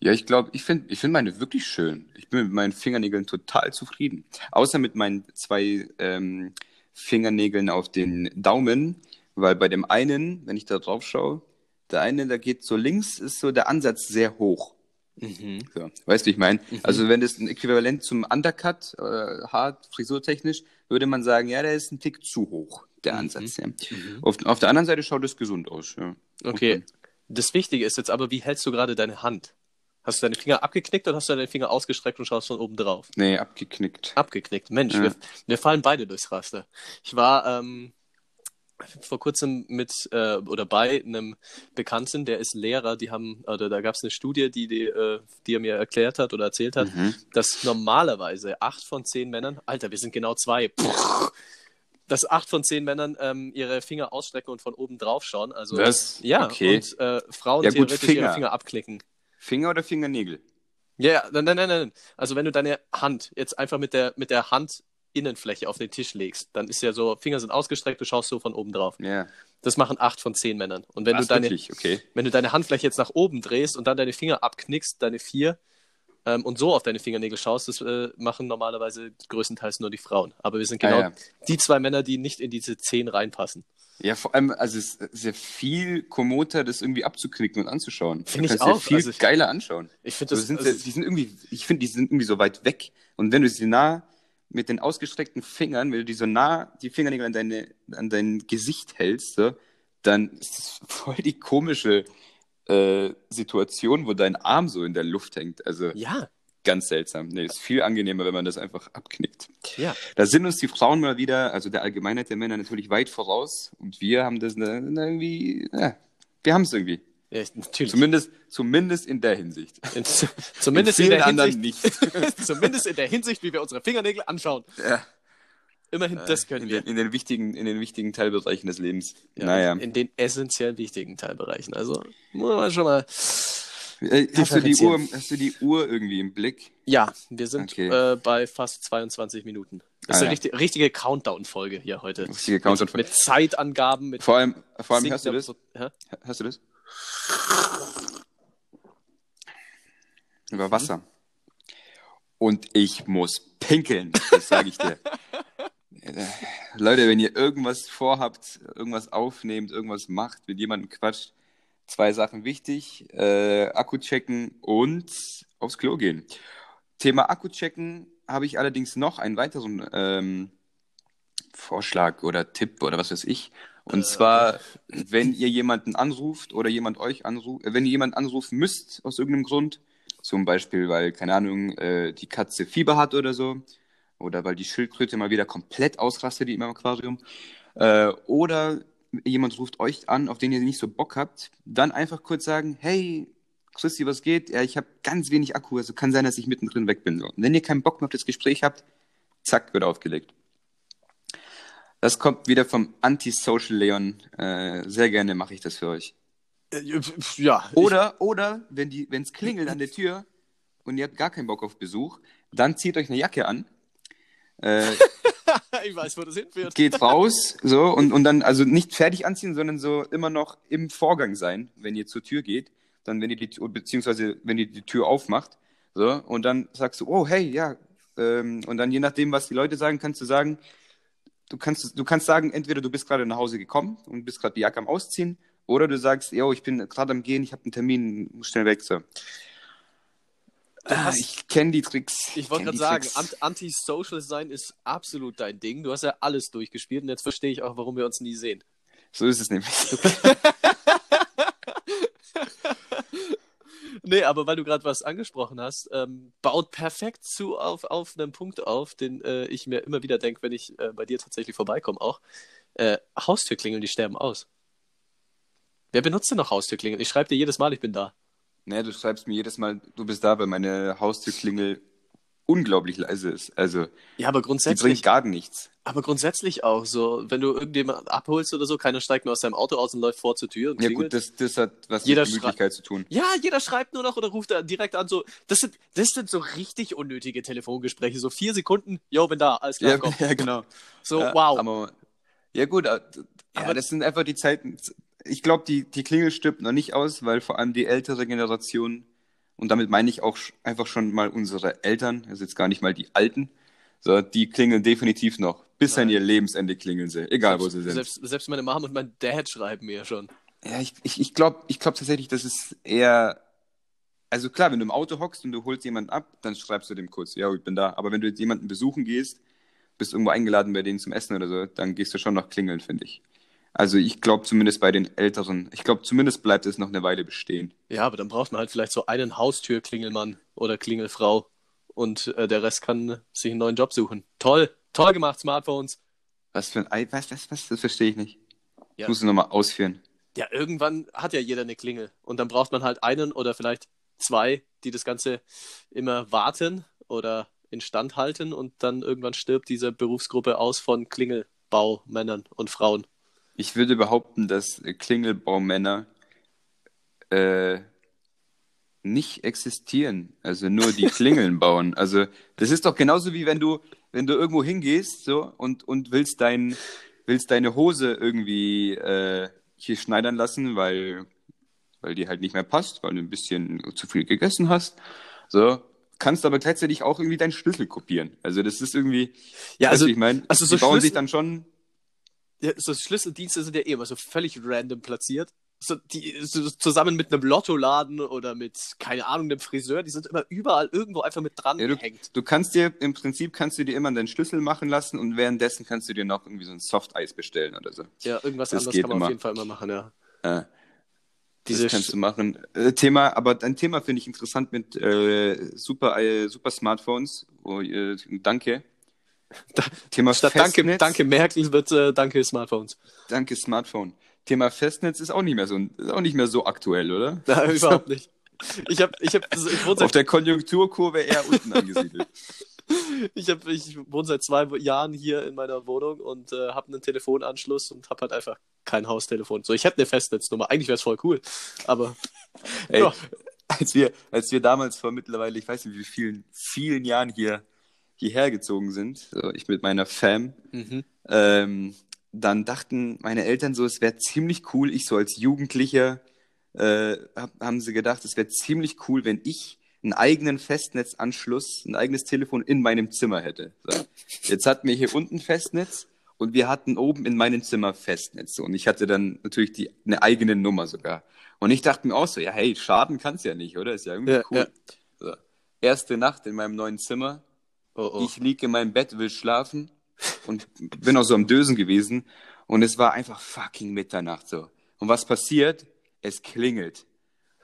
ja, ich glaube, ich finde ich find meine wirklich schön. Ich bin mit meinen Fingernägeln total zufrieden. Außer mit meinen zwei ähm, Fingernägeln auf den Daumen, weil bei dem einen, wenn ich da drauf schaue, der eine, da geht so links, ist so der Ansatz sehr hoch. Mhm. So, weißt du, ich meine? Also wenn das ein Äquivalent zum Undercut, äh, hart, frisurtechnisch, würde man sagen, ja, der ist ein Tick zu hoch, der Ansatz. Ja. Auf, auf der anderen Seite schaut es gesund aus. Ja. Okay. Das Wichtige ist jetzt aber, wie hältst du gerade deine Hand? Hast du deine Finger abgeknickt oder hast du deine Finger ausgestreckt und schaust von oben drauf? Nee, abgeknickt. Abgeknickt. Mensch, Ja. wir, wir fallen beide durchs Raster. Ich war ähm, vor kurzem mit äh, oder bei einem Bekannten, der ist Lehrer, die haben, oder da gab es eine Studie, die, die, äh, die er mir erklärt hat oder erzählt hat, Mhm. dass normalerweise acht von zehn Männern, Alter, wir sind genau zwei, Puh, dass acht von zehn Männern ähm, ihre Finger ausstrecken und von oben drauf schauen. Also Was? ja, Okay. und äh, Frauen Ja, gut, theoretisch ihre Finger. Finger abklicken. Finger oder Fingernägel? Ja, ja, nein, nein, nein, nein. Also wenn du deine Hand jetzt einfach mit der, mit der Handinnenfläche auf den Tisch legst, dann ist ja so, Finger sind ausgestreckt, du schaust so von oben drauf. Ja. Das machen acht von zehn Männern. Und wenn du deine? Okay. wenn du deine Handfläche jetzt nach oben drehst und dann deine Finger abknickst, deine vier, ähm, und so auf deine Fingernägel schaust, das äh, machen normalerweise größtenteils nur die Frauen. Aber wir sind Ah, genau ja. die zwei Männer, die nicht in diese zehn reinpassen. Ja, vor allem, also es ist sehr viel kommoder, das irgendwie abzuknicken und anzuschauen. Finde ich auch. viel Also ich- geiler anschauen. Ich finde Also sind also, sie, die sind irgendwie, ich finde, die sind irgendwie so weit weg. Und wenn du sie nah mit den ausgestreckten Fingern, wenn du die so nah die Fingernägel an, deine, an dein Gesicht hältst, so, dann ist das voll die komische äh, Situation, wo dein Arm so in der Luft hängt. Also ja, ganz seltsam. Nee, ist viel angenehmer, wenn man das einfach abknickt. ja. Da sind uns die Frauen mal wieder, also der Allgemeinheit der Männer natürlich weit voraus. Und wir haben das na, na, irgendwie, ja, wir haben es irgendwie. Ja ich- natürlich. Zumindest, zumindest in der Hinsicht. In, zumindest in, vielen der anderen Hinsicht, zumindest in der Hinsicht, wie wir unsere Fingernägel anschauen. Ja. Immerhin, das können in wir. Den, in, den wichtigen, in den wichtigen Teilbereichen des Lebens. Ja, naja. In den essentiell wichtigen Teilbereichen. Also muss man schon mal. Äh, hast, du die Uhr, hast du die Uhr irgendwie im Blick? Ja, wir sind Okay. äh, bei fast 22 Minuten. Das ist Ah, eine ja. richtige, richtige Countdown-Folge hier heute. Richtige Countdown. Mit, mit Zeitangaben, mit Vor allem, vor allem hörst du das? Hä? Hörst du das? Über Wasser. Und ich muss pinkeln, das sage ich dir. Leute, wenn ihr irgendwas vorhabt, irgendwas aufnehmt, irgendwas macht, mit jemandem quatscht, zwei Sachen wichtig. Äh, Akku checken und aufs Klo gehen. Thema Akku checken habe ich allerdings noch einen weiteren ähm, Vorschlag oder Tipp oder was weiß ich. Und zwar, wenn ihr jemanden anruft oder jemand euch anruft, äh, wenn ihr jemanden anrufen müsst aus irgendeinem Grund, zum Beispiel, weil, keine Ahnung, äh, die Katze Fieber hat oder so, oder weil die Schildkröte mal wieder komplett ausrastet im Aquarium, äh, oder jemand ruft euch an, auf den ihr nicht so Bock habt, dann einfach kurz sagen, hey, Christi, was geht? Ja, ich habe ganz wenig Akku, also kann sein, dass ich mittendrin weg bin. Und wenn ihr keinen Bock mehr auf das Gespräch habt, zack, wird aufgelegt. Das kommt wieder vom Anti-Social Leon. Äh, sehr gerne mache ich das für euch. Äh, Ja. Oder, oder, wenn die, wenn es klingelt an der Tür und ihr habt gar keinen Bock auf Besuch, dann zieht euch eine Jacke an, äh, Ich, ich weiß, wo das hinführt. geht raus, so, und, und dann, also nicht fertig anziehen, sondern so immer noch im Vorgang sein, wenn ihr zur Tür geht, dann, wenn ihr die, Tür- beziehungsweise, wenn ihr die Tür aufmacht, so, und dann sagst du, oh, hey, ja, ähm, und dann je nachdem, was die Leute sagen, kannst du sagen, du kannst, du kannst sagen, entweder du bist gerade nach Hause gekommen und bist gerade die Jacke am Ausziehen, oder du sagst, yo, ich bin gerade am Gehen, ich habe einen Termin, muss schnell weg, so. Hast- ich kenne die Tricks. Ich wollte kenn gerade sagen, Tricks. Anti-Social sein ist absolut dein Ding. Du hast ja alles durchgespielt und jetzt verstehe ich auch, warum wir uns nie sehen. So ist es nämlich. Nee, aber weil du gerade was angesprochen hast, ähm, baut perfekt zu auf, auf einen Punkt auf, den äh, ich mir immer wieder denke, wenn ich äh, bei dir tatsächlich vorbeikomme auch. Äh, Haustürklingeln, die sterben aus. Wer benutzt denn noch Haustürklingeln? Ich schreibe dir jedes Mal, ich bin da. Ne, du schreibst mir jedes Mal, du bist da, weil meine Haustürklingel unglaublich leise ist. Also, Ja, aber die grundsätzlich, bringt gar nichts. aber grundsätzlich auch so, wenn du irgendjemanden abholst oder so, keiner steigt nur aus seinem Auto aus und läuft vor zur Tür und Ja, klingelt. gut, das, das hat was Jeder mit Gemütlichkeit zu tun. Ja, jeder schreibt nur noch oder ruft da direkt an. So, das sind, das sind so richtig unnötige Telefongespräche. So vier Sekunden, yo, bin da, alles klar, Ja, komm. ja, genau. So, ja, wow. Aber, ja, gut, äh, ja, Aber- das sind einfach die Zeiten. Ich glaube, die, die Klingel stirbt noch nicht aus, weil vor allem die ältere Generation, und damit meine ich auch einfach schon mal unsere Eltern, also jetzt gar nicht mal die Alten, so, die klingeln definitiv noch. Bis an Nein. ihr Lebensende klingeln sie, egal wo selbst, sie sind. Selbst, selbst meine Mom und mein Dad schreiben mir schon. Ja, ich, ich, ich glaube ich glaub tatsächlich, das ist eher. Also klar, wenn du im Auto hockst und du holst jemanden ab, dann schreibst du dem kurz, ja, ich bin da. Aber wenn du jetzt jemanden besuchen gehst, bist irgendwo eingeladen bei denen zum Essen oder so, dann gehst du schon noch klingeln, finde ich. Also ich glaube zumindest bei den Älteren. Ich glaube zumindest bleibt es noch eine Weile bestehen. Ja, aber dann braucht man halt vielleicht so einen Haustürklingelmann oder Klingelfrau und äh, der Rest kann sich einen neuen Job suchen. Toll, toll gemacht, Smartphones. Was für ein Ei, was, was, was, das verstehe ich nicht. Ja. Ich muss es nochmal ausführen. Ja, irgendwann hat ja jeder eine Klingel und dann braucht man halt einen oder vielleicht zwei, die das Ganze immer warten oder instand halten und dann irgendwann stirbt diese Berufsgruppe aus von Klingelbaumännern und Frauen. Ich würde behaupten, dass Klingelbaumänner äh, nicht existieren. Also nur die Klingeln bauen. Also das ist doch genauso wie wenn du, wenn du irgendwo hingehst so, und, und willst, dein, willst deine Hose irgendwie äh, hier schneidern lassen, weil, weil die halt nicht mehr passt, weil du ein bisschen zu viel gegessen hast. So, kannst aber gleichzeitig auch irgendwie deinen Schlüssel kopieren. Also das ist irgendwie, Ja, also- ich meine, also so die bauen sich Schlüssel- dann schon so Schlüsseldienste sind ja eh immer so völlig random platziert. So, die, so, zusammen mit einem Lottoladen oder mit, keine Ahnung, einem Friseur, die sind immer überall irgendwo einfach mit dran Ja, gehängt. Du kannst dir, im Prinzip kannst du dir immer deinen Schlüssel machen lassen und währenddessen kannst du dir noch irgendwie so ein Softeis bestellen oder so. Ja, irgendwas Das anderes kann man immer. auf jeden Fall immer machen, ja. Äh, Diese das kannst du machen. Äh, Thema, aber ein Thema finde ich interessant mit äh, super, äh, super Smartphones. Oh, äh, danke. Thema Statt danke, Festnetz. danke Merkel wird äh, danke Smartphones. Danke Smartphone. Thema Festnetz ist auch nicht mehr so, ist auch nicht mehr so aktuell, oder? Nein, überhaupt nicht. Ich habe, ich habe, ich wohne Auf seit, der Konjunkturkurve eher unten angesiedelt. ich hab, ich wohne seit zwei Jahren hier in meiner Wohnung und äh, habe einen Telefonanschluss und habe halt einfach kein Haustelefon. So, ich hätte eine Festnetznummer. Eigentlich wäre es voll cool, aber Ey, Ja. als, wir, als wir damals vor mittlerweile, ich weiß nicht wie vielen, vielen Jahren hier hierher gezogen sind, so ich mit meiner Fam, mhm. ähm, dann dachten meine Eltern so, es wäre ziemlich cool, ich so als Jugendlicher, äh, hab, haben sie gedacht, es wäre ziemlich cool, wenn ich einen eigenen Festnetzanschluss, ein eigenes Telefon in meinem Zimmer hätte. So. Jetzt hatten wir hier unten Festnetz und wir hatten oben in meinem Zimmer Festnetz. Und ich hatte dann natürlich die, eine eigene Nummer sogar. Und ich dachte mir auch so, ja, hey, schaden kann's ja nicht, oder? Ist ja irgendwie Ja, cool. ja. So. Erste Nacht in meinem neuen Zimmer. Oh, oh. Ich liege in meinem Bett, will schlafen und bin auch so am Dösen gewesen. Und es war einfach fucking Mitternacht so. Und was passiert? Es klingelt.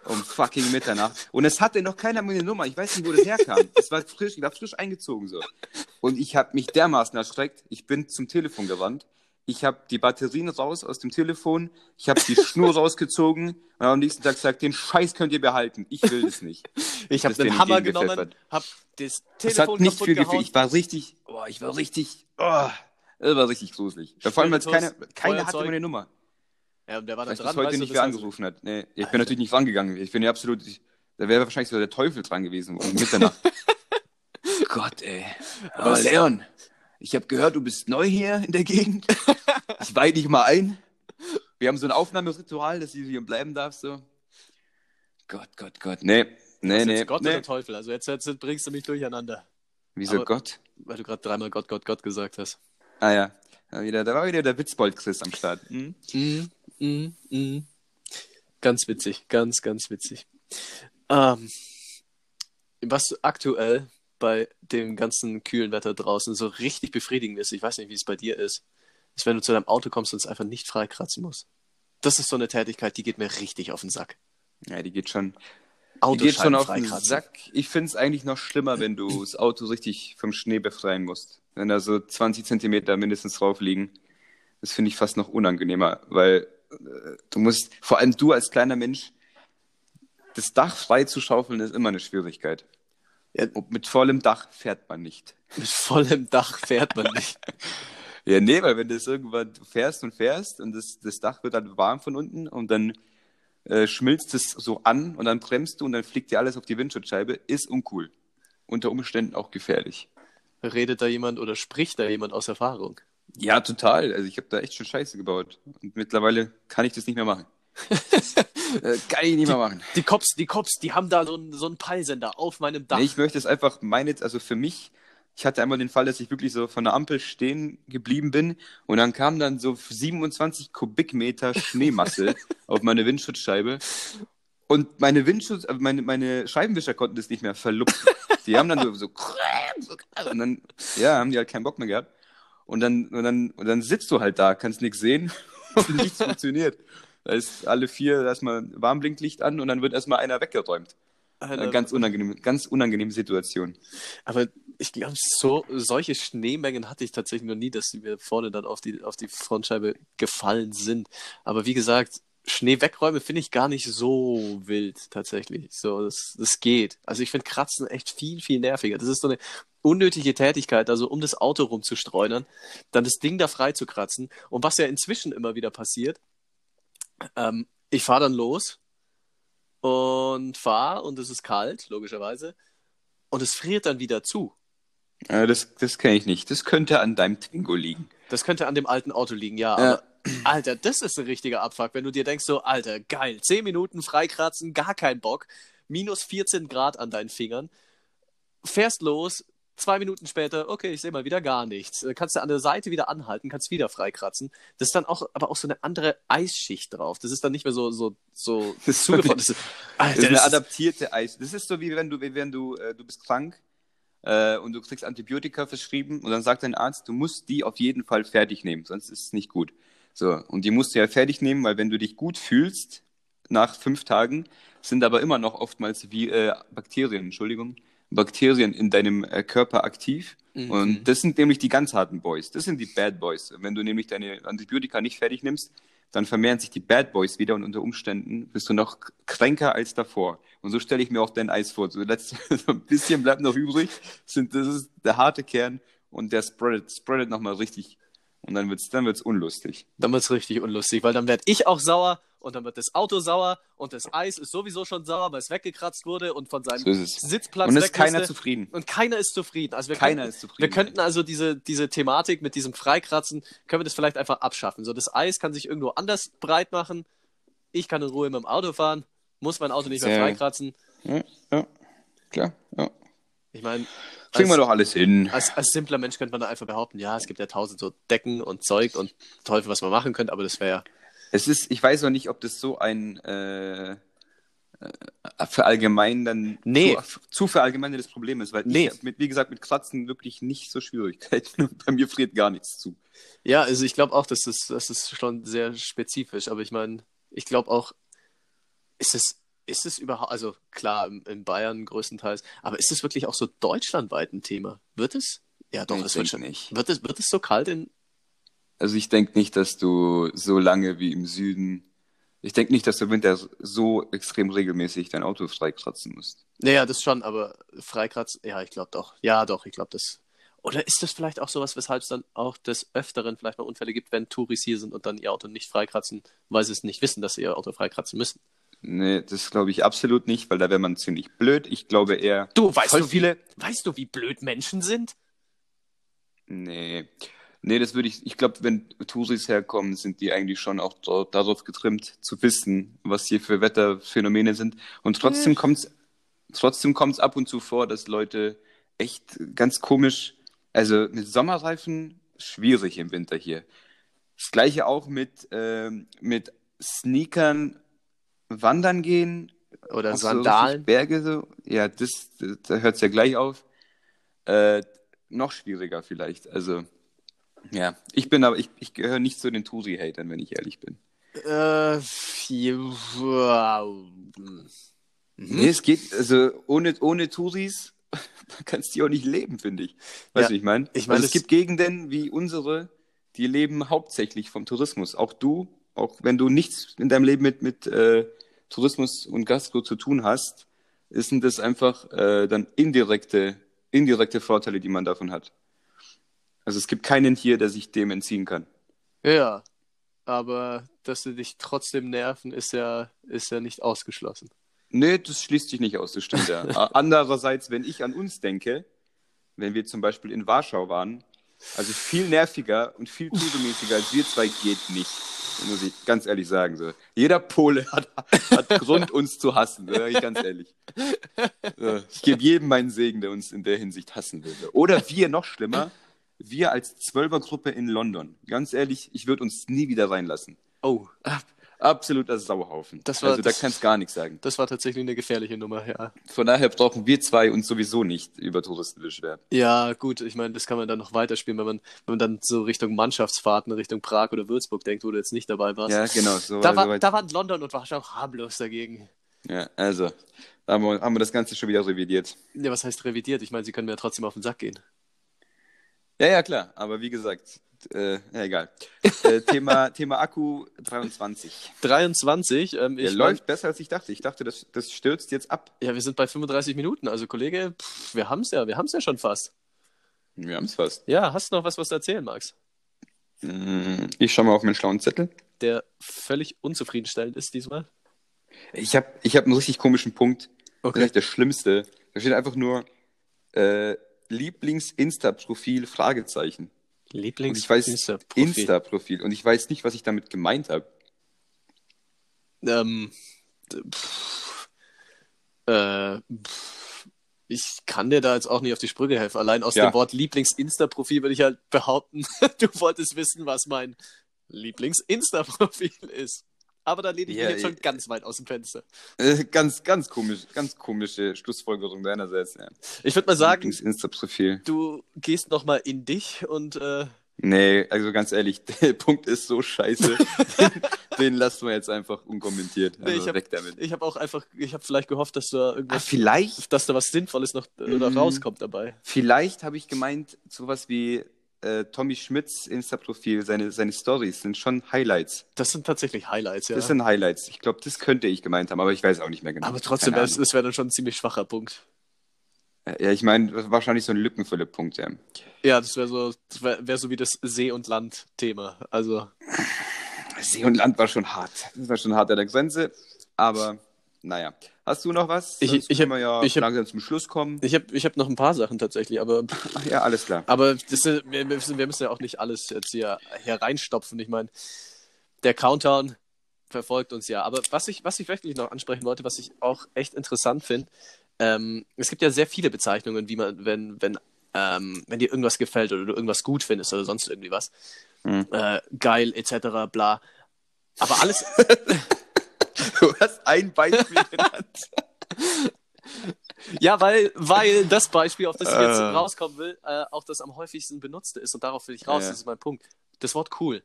Um fucking Mitternacht. Und es hatte noch keiner meine Nummer. Ich weiß nicht, wo das herkam. Es war frisch, ich war frisch eingezogen so. Und ich habe mich dermaßen erschreckt. Ich bin zum Telefon gerannt. Ich habe die Batterien raus aus dem Telefon. Ich habe die Schnur rausgezogen. Und am nächsten Tag gesagt, den Scheiß könnt ihr behalten. Ich will das nicht. ich habe das den Hammer genommen, habe das Telefon hat nicht viel gehauen. Ich war richtig, oh, ich war richtig, oh, das war richtig gruselig. Vor allem, keiner, Spiritus, keiner hatte meine Nummer. Ja, und der war dann weiß bis dran, heute weißt nicht, das wer angerufen hat. Nee, ich bin natürlich nicht rangegangen. Ich bin ja absolut, ich, da wäre wahrscheinlich so der Teufel dran gewesen um Mitternacht. Gott, ey. Aber? Leon, ich habe gehört, du bist neu hier in der Gegend. Ich weih dich mal ein. Wir haben so ein Aufnahmeritual, dass du hier bleiben darfst. So. Gott, Gott, Gott. Nee, nee, Ist nee. Gott nee. oder Teufel? Also jetzt, jetzt bringst du mich durcheinander, Wieso Aber- Gott? weil du gerade dreimal Gott, Gott, Gott gesagt hast. Ah ja, da, wieder, da war wieder der Witzbold Chris am Start. Hm? Mhm, mhm, mhm. Ganz witzig, ganz, ganz witzig. Ähm, was aktuell bei dem ganzen kühlen Wetter draußen so richtig befriedigend ist, ich weiß nicht, wie es bei dir ist, ist, wenn du zu deinem Auto kommst und es einfach nicht freikratzen musst. Das ist so eine Tätigkeit, die geht mir richtig auf den Sack. Ja, die geht schon, die geht schon auf den. Sack. Ich finde es eigentlich noch schlimmer, wenn du das Auto richtig vom Schnee befreien musst. Wenn da so 20 Zentimeter mindestens drauf liegen. Das finde ich fast noch unangenehmer, weil äh, du musst, vor allem du als kleiner Mensch, das Dach frei zu schaufeln ist immer eine Schwierigkeit. Ja. Mit vollem Dach fährt man nicht. Mit vollem Dach fährt man nicht. Ja, nee, weil wenn du das irgendwann fährst und fährst und das, das Dach wird dann warm von unten und dann äh, schmilzt es so an und dann bremst du und dann fliegt dir alles auf die Windschutzscheibe, ist uncool. Unter Umständen auch gefährlich. Redet da jemand oder spricht da jemand aus Erfahrung? Ja, total. Also ich habe da echt schon Scheiße gebaut. Und mittlerweile kann ich das nicht mehr machen. äh, kann ich nicht mehr machen. Die Cops, die Cops, die haben da so einen, so einen Peilsender auf meinem Dach. Nee, ich möchte es einfach meine, also für mich, ich hatte einmal den Fall, dass ich wirklich so von der Ampel stehen geblieben bin und dann kam dann so 27 Kubikmeter Schneemasse auf meine Windschutzscheibe und meine Windschutz, äh, meine, meine Scheibenwischer konnten das nicht mehr verlupfen. Die haben dann so, so, und dann, ja, haben die halt keinen Bock mehr gehabt. Und dann, und dann, und dann sitzt du halt da, kannst nichts sehen Nichts funktioniert. Da ist alle vier erstmal Warnblinklicht an und dann wird erstmal einer weggeräumt. Eine ganz unangenehme, ganz unangenehme Situation. Aber ich glaube, so, solche Schneemengen hatte ich tatsächlich noch nie, dass sie mir vorne dann auf die, auf die Frontscheibe gefallen sind. Aber wie gesagt, Schnee wegräumen finde ich gar nicht so wild tatsächlich. So, das, das geht. Also ich finde Kratzen echt viel, viel nerviger. Das ist so eine unnötige Tätigkeit, also um das Auto rumzustreunern, dann das Ding da frei zu kratzen. Und was ja inzwischen immer wieder passiert, ähm, ich fahre dann los und fahre und es ist kalt, logischerweise, und es friert dann wieder zu. Äh, das das kenne ich nicht. Das könnte an deinem Twingo liegen. Das könnte an dem alten Auto liegen, ja. Ja. Aber, Alter, das ist ein richtiger Abfuck, wenn du dir denkst, so, Alter, geil, 10 Minuten freikratzen, gar kein Bock, minus 14 Grad an deinen Fingern, fährst los, zwei Minuten später, okay, ich sehe mal wieder gar nichts. Äh, Kannst du an der Seite wieder anhalten, kannst wieder freikratzen. Das ist dann auch, aber auch so eine andere Eisschicht drauf. Das ist dann nicht mehr so, so, so Das ist zugefroren. Das ist, Das Alter, ist eine das ist, adaptierte Eis. Das ist so wie wenn du, wie wenn du, äh, du bist krank äh, und du kriegst Antibiotika verschrieben und dann sagt dein Arzt, du musst die auf jeden Fall fertig nehmen, sonst ist es nicht gut. So, und die musst du ja fertig nehmen, weil wenn du dich gut fühlst, nach fünf Tagen, sind aber immer noch oftmals wie äh, Bakterien, Entschuldigung, Bakterien in deinem äh, Körper aktiv. Mhm. Und das sind nämlich die ganz harten Boys. Das sind die Bad Boys. Wenn du nämlich deine Antibiotika nicht fertig nimmst, dann vermehren sich die Bad Boys wieder und unter Umständen bist du noch kränker als davor. Und so stelle ich mir auch dein Eis vor. So, letzt, so ein bisschen bleibt noch übrig. Sind, das ist der harte Kern und der spreadet, spreadet nochmal richtig. Und dann wird's, dann wird's unlustig. dann wird's richtig unlustig, weil dann werd ich auch sauer und dann wird das Auto sauer und das Eis ist sowieso schon sauer, weil es weggekratzt wurde und von seinem So ist es. Sitzplatz Und es ist keiner zufrieden. Und keiner ist zufrieden. Also wir Keiner könnten, ist zufrieden. Wir könnten also diese, diese Thematik mit diesem Freikratzen, können wir das vielleicht einfach abschaffen. So, das Eis kann sich irgendwo anders breit machen. Ich kann in Ruhe mit dem Auto fahren, muss mein Auto nicht mehr freikratzen. Ja, ja, klar. Ja. Ich meine, Kriegen wir doch alles hin. als, als simpler Mensch könnte man da einfach behaupten, ja, es gibt ja tausend so Decken und Zeug und Teufel, was man machen könnte, aber das wäre ja. Es ist, ich weiß noch nicht, ob das so ein äh, äh, verallgemein dann Nee. zu, zu verallgemeinertes Problem ist, weil Nee. ich mit, wie gesagt, mit Kratzen wirklich nicht so Schwierigkeiten. Bei mir friert gar nichts zu. Ja, also ich glaube auch, das ist, das ist schon sehr spezifisch, aber ich meine, ich glaube auch, ist es, ist es überhaupt, also klar, in, Bayern größtenteils, aber ist es wirklich auch so deutschlandweit ein Thema? Wird es? Ja, doch, Nee, es wird ich schon. nicht. Wird es, wird es so kalt in. Also ich denke nicht, dass du so lange wie im Süden, ich denke nicht, dass du im Winter so extrem regelmäßig dein Auto freikratzen musst. Naja, das schon, aber Freikratz, ja, ich glaube doch. Ja, doch, ich glaube das. Oder ist das vielleicht auch sowas, weshalb es dann auch des Öfteren vielleicht mal Unfälle gibt, wenn Touris hier sind und dann ihr Auto nicht freikratzen, weil sie es nicht wissen, dass sie ihr Auto freikratzen müssen? Nee, das glaube ich absolut nicht, weil da wäre man ziemlich blöd. Ich glaube eher, Du, weißt du, viele, Wie, weißt du, wie blöd Menschen sind? Nee. Nee, das würde ich, ich glaube, wenn Touris herkommen, sind die eigentlich schon auch dort, darauf getrimmt, zu wissen, was hier für Wetterphänomene sind. Und trotzdem kommt's, trotzdem kommt's ab und zu vor, dass Leute echt ganz komisch, also mit Sommerreifen schwierig im Winter hier. Das gleiche auch mit, ähm, mit Sneakern wandern gehen, Oder so Sandalen? Berge so. Ja, das, das da hört's ja gleich auf. Äh, noch schwieriger vielleicht. Also, ja. Ich bin aber, ich, ich gehöre nicht zu den Turi-Hatern, wenn ich ehrlich bin. Äh, wow. Mhm. Nee, es geht, also ohne, ohne Touris kannst du auch nicht leben, finde ich. Weißt Ja, du, wie ich meine? ich mein, also, es- es gibt Gegenden wie unsere, die leben hauptsächlich vom Tourismus. Auch du, auch wenn du nichts in deinem Leben mit, mit äh, Tourismus und Gastro zu tun hast, sind das einfach äh, dann indirekte, indirekte Vorteile, die man davon hat. Also es gibt keinen hier, der sich dem entziehen kann. Ja, aber dass sie dich trotzdem nerven, ist ja, ist ja nicht ausgeschlossen. Nee, das schließt sich nicht aus, das stimmt ja. Andererseits, wenn ich an uns denke, wenn wir zum Beispiel in Warschau waren, also viel nerviger und viel tusemäßiger als wir zwei geht nicht. Muss ich ganz ehrlich sagen. So. Jeder Pole hat, hat Grund, uns zu hassen, ich ganz ehrlich. So, Ich gebe jedem meinen Segen, der uns in der Hinsicht hassen würde. Oder wir, noch schlimmer, wir als Zwölfergruppe in London. Ganz ehrlich, ich würde uns nie wieder reinlassen. Oh, absoluter Sauhaufen. Das war- also da kannst gar nichts sagen. Das war tatsächlich eine gefährliche Nummer, ja. Von daher brauchen wir zwei uns sowieso nicht über Touristen beschweren. Ja, gut, ich meine, das kann man dann noch weiterspielen, wenn man, wenn man dann so Richtung Mannschaftsfahrten, Richtung Prag oder Würzburg denkt, wo du jetzt nicht dabei warst. Ja, genau. So, da, war, so da waren London und Warschau harmlos dagegen. ja, also, da haben wir, haben wir das Ganze schon wieder revidiert. Ja, was heißt revidiert? Ich meine, sie können mir ja trotzdem auf den Sack gehen. Ja, ja, klar. Aber wie gesagt, äh, ja, egal. äh, Thema, Thema Akku 23. 23, ähm, Der läuft besser, als ich dachte. Ich dachte, das, das stürzt jetzt ab. Ja, wir sind bei 35 Minuten, also Kollege, pff, wir haben's ja, wir haben's ja schon fast. Wir haben es fast. Ja, hast du noch was, was du erzählen magst? Mm, Ich schaue mal auf meinen schlauen Zettel. Der völlig unzufriedenstellend ist diesmal. Ich habe ich hab einen richtig komischen Punkt. Okay. Vielleicht der schlimmste. Da steht einfach nur äh, Lieblings-Insta-Profil, Fragezeichen. Lieblings Und ich weiß Insta-Profil. Insta-Profil. Und ich weiß nicht, was ich damit gemeint habe. Ähm, pff, äh, pff, ich kann dir da jetzt auch nicht auf die Sprünge helfen. Allein aus Ja. dem Wort Lieblings-Insta-Profil würde ich halt behaupten, du wolltest wissen, was mein Lieblings-Insta-Profil ist. Aber da lehne ich Ja, mich jetzt schon ganz weit aus dem Fenster. Äh, ganz, ganz komisch, ganz komische Schlussfolgerung deinerseits. Ja. Ich würde mal sagen, Lieblings-Insta-Profil. du gehst nochmal in dich und äh, Nee, also ganz ehrlich, der Punkt ist so scheiße. Den lassen wir jetzt einfach unkommentiert. Also Nee, ich hab- weg damit. ich habe auch einfach, ich habe vielleicht gehofft, dass da irgendwas, vielleicht, dass da was Sinnvolles noch äh, Mhm. rauskommt dabei. vielleicht habe ich gemeint, sowas wie äh, Tommy Schmidts Insta-Profil, seine, seine Stories sind schon Highlights. Das sind tatsächlich Highlights, ja. Das sind Highlights. Ich glaube, das könnte ich gemeint haben, aber ich weiß auch nicht mehr genau. Aber trotzdem, Keine das, das wäre dann schon ein ziemlich schwacher Punkt. Ahnung. Ja, ich meine, wahrscheinlich so ein Lückenfülle-Punkt, ja. Ja, das wäre so, das wär, wär so wie das See- und Land-Thema. Also, See und Land war schon hart. Das war schon hart an der Grenze, aber naja. Hast du noch was? Ich- Sonst ich können hab- ja ich hab- langsam zum Schluss kommen. ich habe ich hab noch ein paar Sachen tatsächlich, aber, Ach ja, alles klar. aber das, wir, müssen, wir müssen ja auch nicht alles jetzt hier, hier reinstopfen. Ich meine, der Countdown verfolgt uns ja. Aber was ich, was ich wirklich noch ansprechen wollte, was ich auch echt interessant finde, ähm, es gibt ja sehr viele Bezeichnungen, wie man, wenn, wenn, ähm, wenn dir irgendwas gefällt oder du irgendwas gut findest oder sonst irgendwie was. Mhm. Äh, geil, etc., bla. Aber alles, Du hast ein Beispiel genannt. Ja, weil, weil das Beispiel, auf das ich jetzt Äh. rauskommen will, äh, auch das am häufigsten benutzte ist und darauf will ich raus, Ja. das ist mein Punkt. Das Wort cool.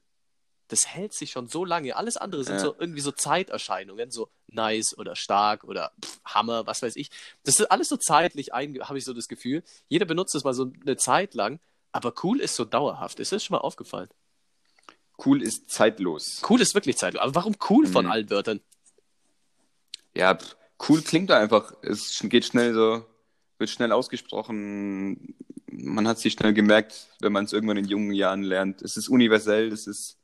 Das hält sich schon so lange. Alles andere sind Ja. so irgendwie so Zeiterscheinungen, so nice oder stark oder pff, Hammer, was weiß ich. Das ist alles so zeitlich, habe ich so das Gefühl. Jeder benutzt das mal so eine Zeit lang, aber cool ist so dauerhaft. Ist das schon mal aufgefallen? Cool ist zeitlos. Cool ist wirklich zeitlos. Aber warum cool von Mhm. allen Wörtern? Ja, cool klingt einfach. Es geht schnell so, wird schnell ausgesprochen. Man hat sich schnell gemerkt, wenn man es irgendwann in jungen Jahren lernt. Es ist universell, es ist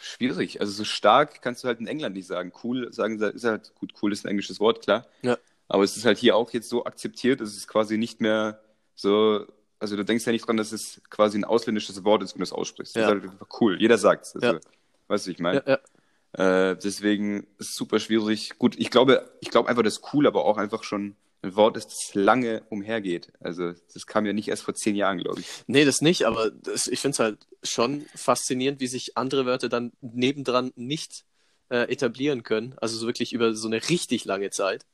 schwierig. Also so stark kannst du halt in England nicht sagen. Cool sagen sie- ist halt gut, cool ist ein englisches Wort, klar. Ja. Aber es ist halt hier auch jetzt so akzeptiert, es ist quasi nicht mehr so, also du denkst ja nicht dran, dass es quasi ein ausländisches Wort ist, wenn du es aussprichst. Das Ja. ist halt einfach cool. Jeder sagt es. Also, Ja. Weißt du, ich meine? Ja, ja. Äh, deswegen ist es super schwierig. Gut, ich glaube, ich glaube einfach, dass cool aber auch einfach schon ein Wort ist, das lange umhergeht. Also das kam ja nicht erst vor zehn Jahren, glaube ich. Nee, das nicht, aber das, ich finde es halt schon faszinierend, wie sich andere Wörter dann nebendran nicht äh, etablieren können. Also so wirklich über so eine richtig lange Zeit.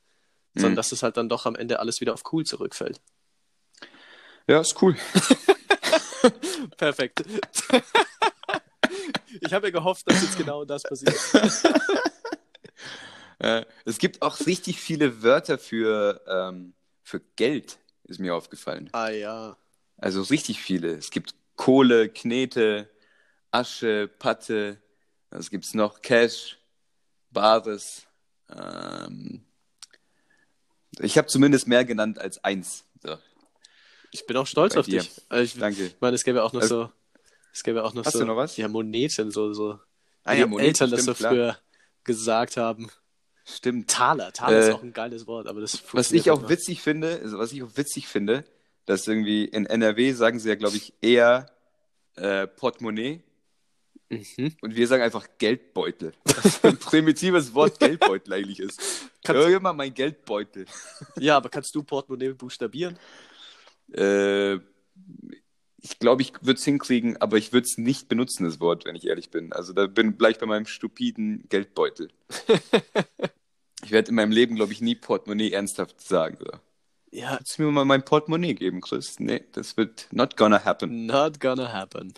Sondern Mhm. dass es halt dann doch am Ende alles wieder auf cool zurückfällt. Ja, ist cool. Perfekt. ich habe ja gehofft, dass jetzt genau das passiert. Äh, es gibt auch richtig viele Wörter für, ähm, für Geld, ist mir aufgefallen. Ah ja. Also richtig viele. Es gibt Kohle, Knete, Asche, Patte. Was gibt's noch? Cash, Bares. Ähm, ich habe zumindest mehr genannt als eins. So, Ich bin auch stolz Bei auf dir. dich. Also ich danke. meine, es gäbe auch noch Also- so. Es gäbe auch noch Hast so. du noch was? Ja, Moneten, so, so. Ah ja, die Moneten, Eltern das so stimmt, früher gesagt haben. Stimmt. Taler. Taler Äh, ist auch ein geiles Wort, aber das Was ich auch mehr. witzig finde, also was ich auch witzig finde, dass irgendwie in NRW sagen sie ja, glaube ich, eher äh, Portemonnaie Mhm. und wir sagen einfach Geldbeutel. Was ein primitives Wort Geldbeutel eigentlich ist. Kannst- Hör mal mein Geldbeutel. Ja, aber kannst du Portemonnaie buchstabieren? Äh, ich glaube, ich würde es hinkriegen, aber ich würde es nicht benutzen, das Wort, wenn ich ehrlich bin. Also da bin gleich bei meinem stupiden Geldbeutel. ich werde in meinem Leben, glaube ich, nie Portemonnaie ernsthaft sagen. Oder? Ja, Kannst du mir mal mein Portemonnaie geben, Chris? Nee, das wird not gonna happen. not gonna happen.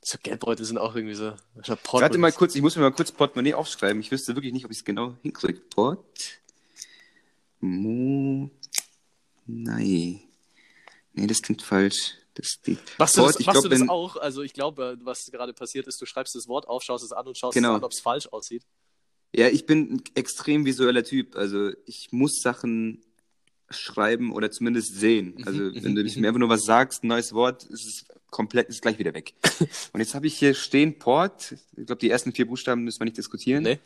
So Geldbeutel sind auch irgendwie so. Warte mal kurz, ich muss mir mal kurz Portemonnaie aufschreiben. Ich wüsste wirklich nicht, ob ich es genau hinkriege. Port. Mo. Nein. Nee, das klingt falsch. Das die Machst du Port, das, ich machst glaub, du das auch? Also ich glaube, was gerade passiert ist, du schreibst das Wort auf, schaust es an und schaust Genau. es an, ob es falsch aussieht. Ja, ich bin ein extrem visueller Typ. Also ich muss Sachen schreiben oder zumindest sehen. Also wenn du nicht mir einfach nur was sagst, ein neues Wort, ist es komplett, ist gleich wieder weg. Und jetzt habe ich hier stehen Port. Ich glaube, die ersten vier Buchstaben müssen wir nicht diskutieren. Nee.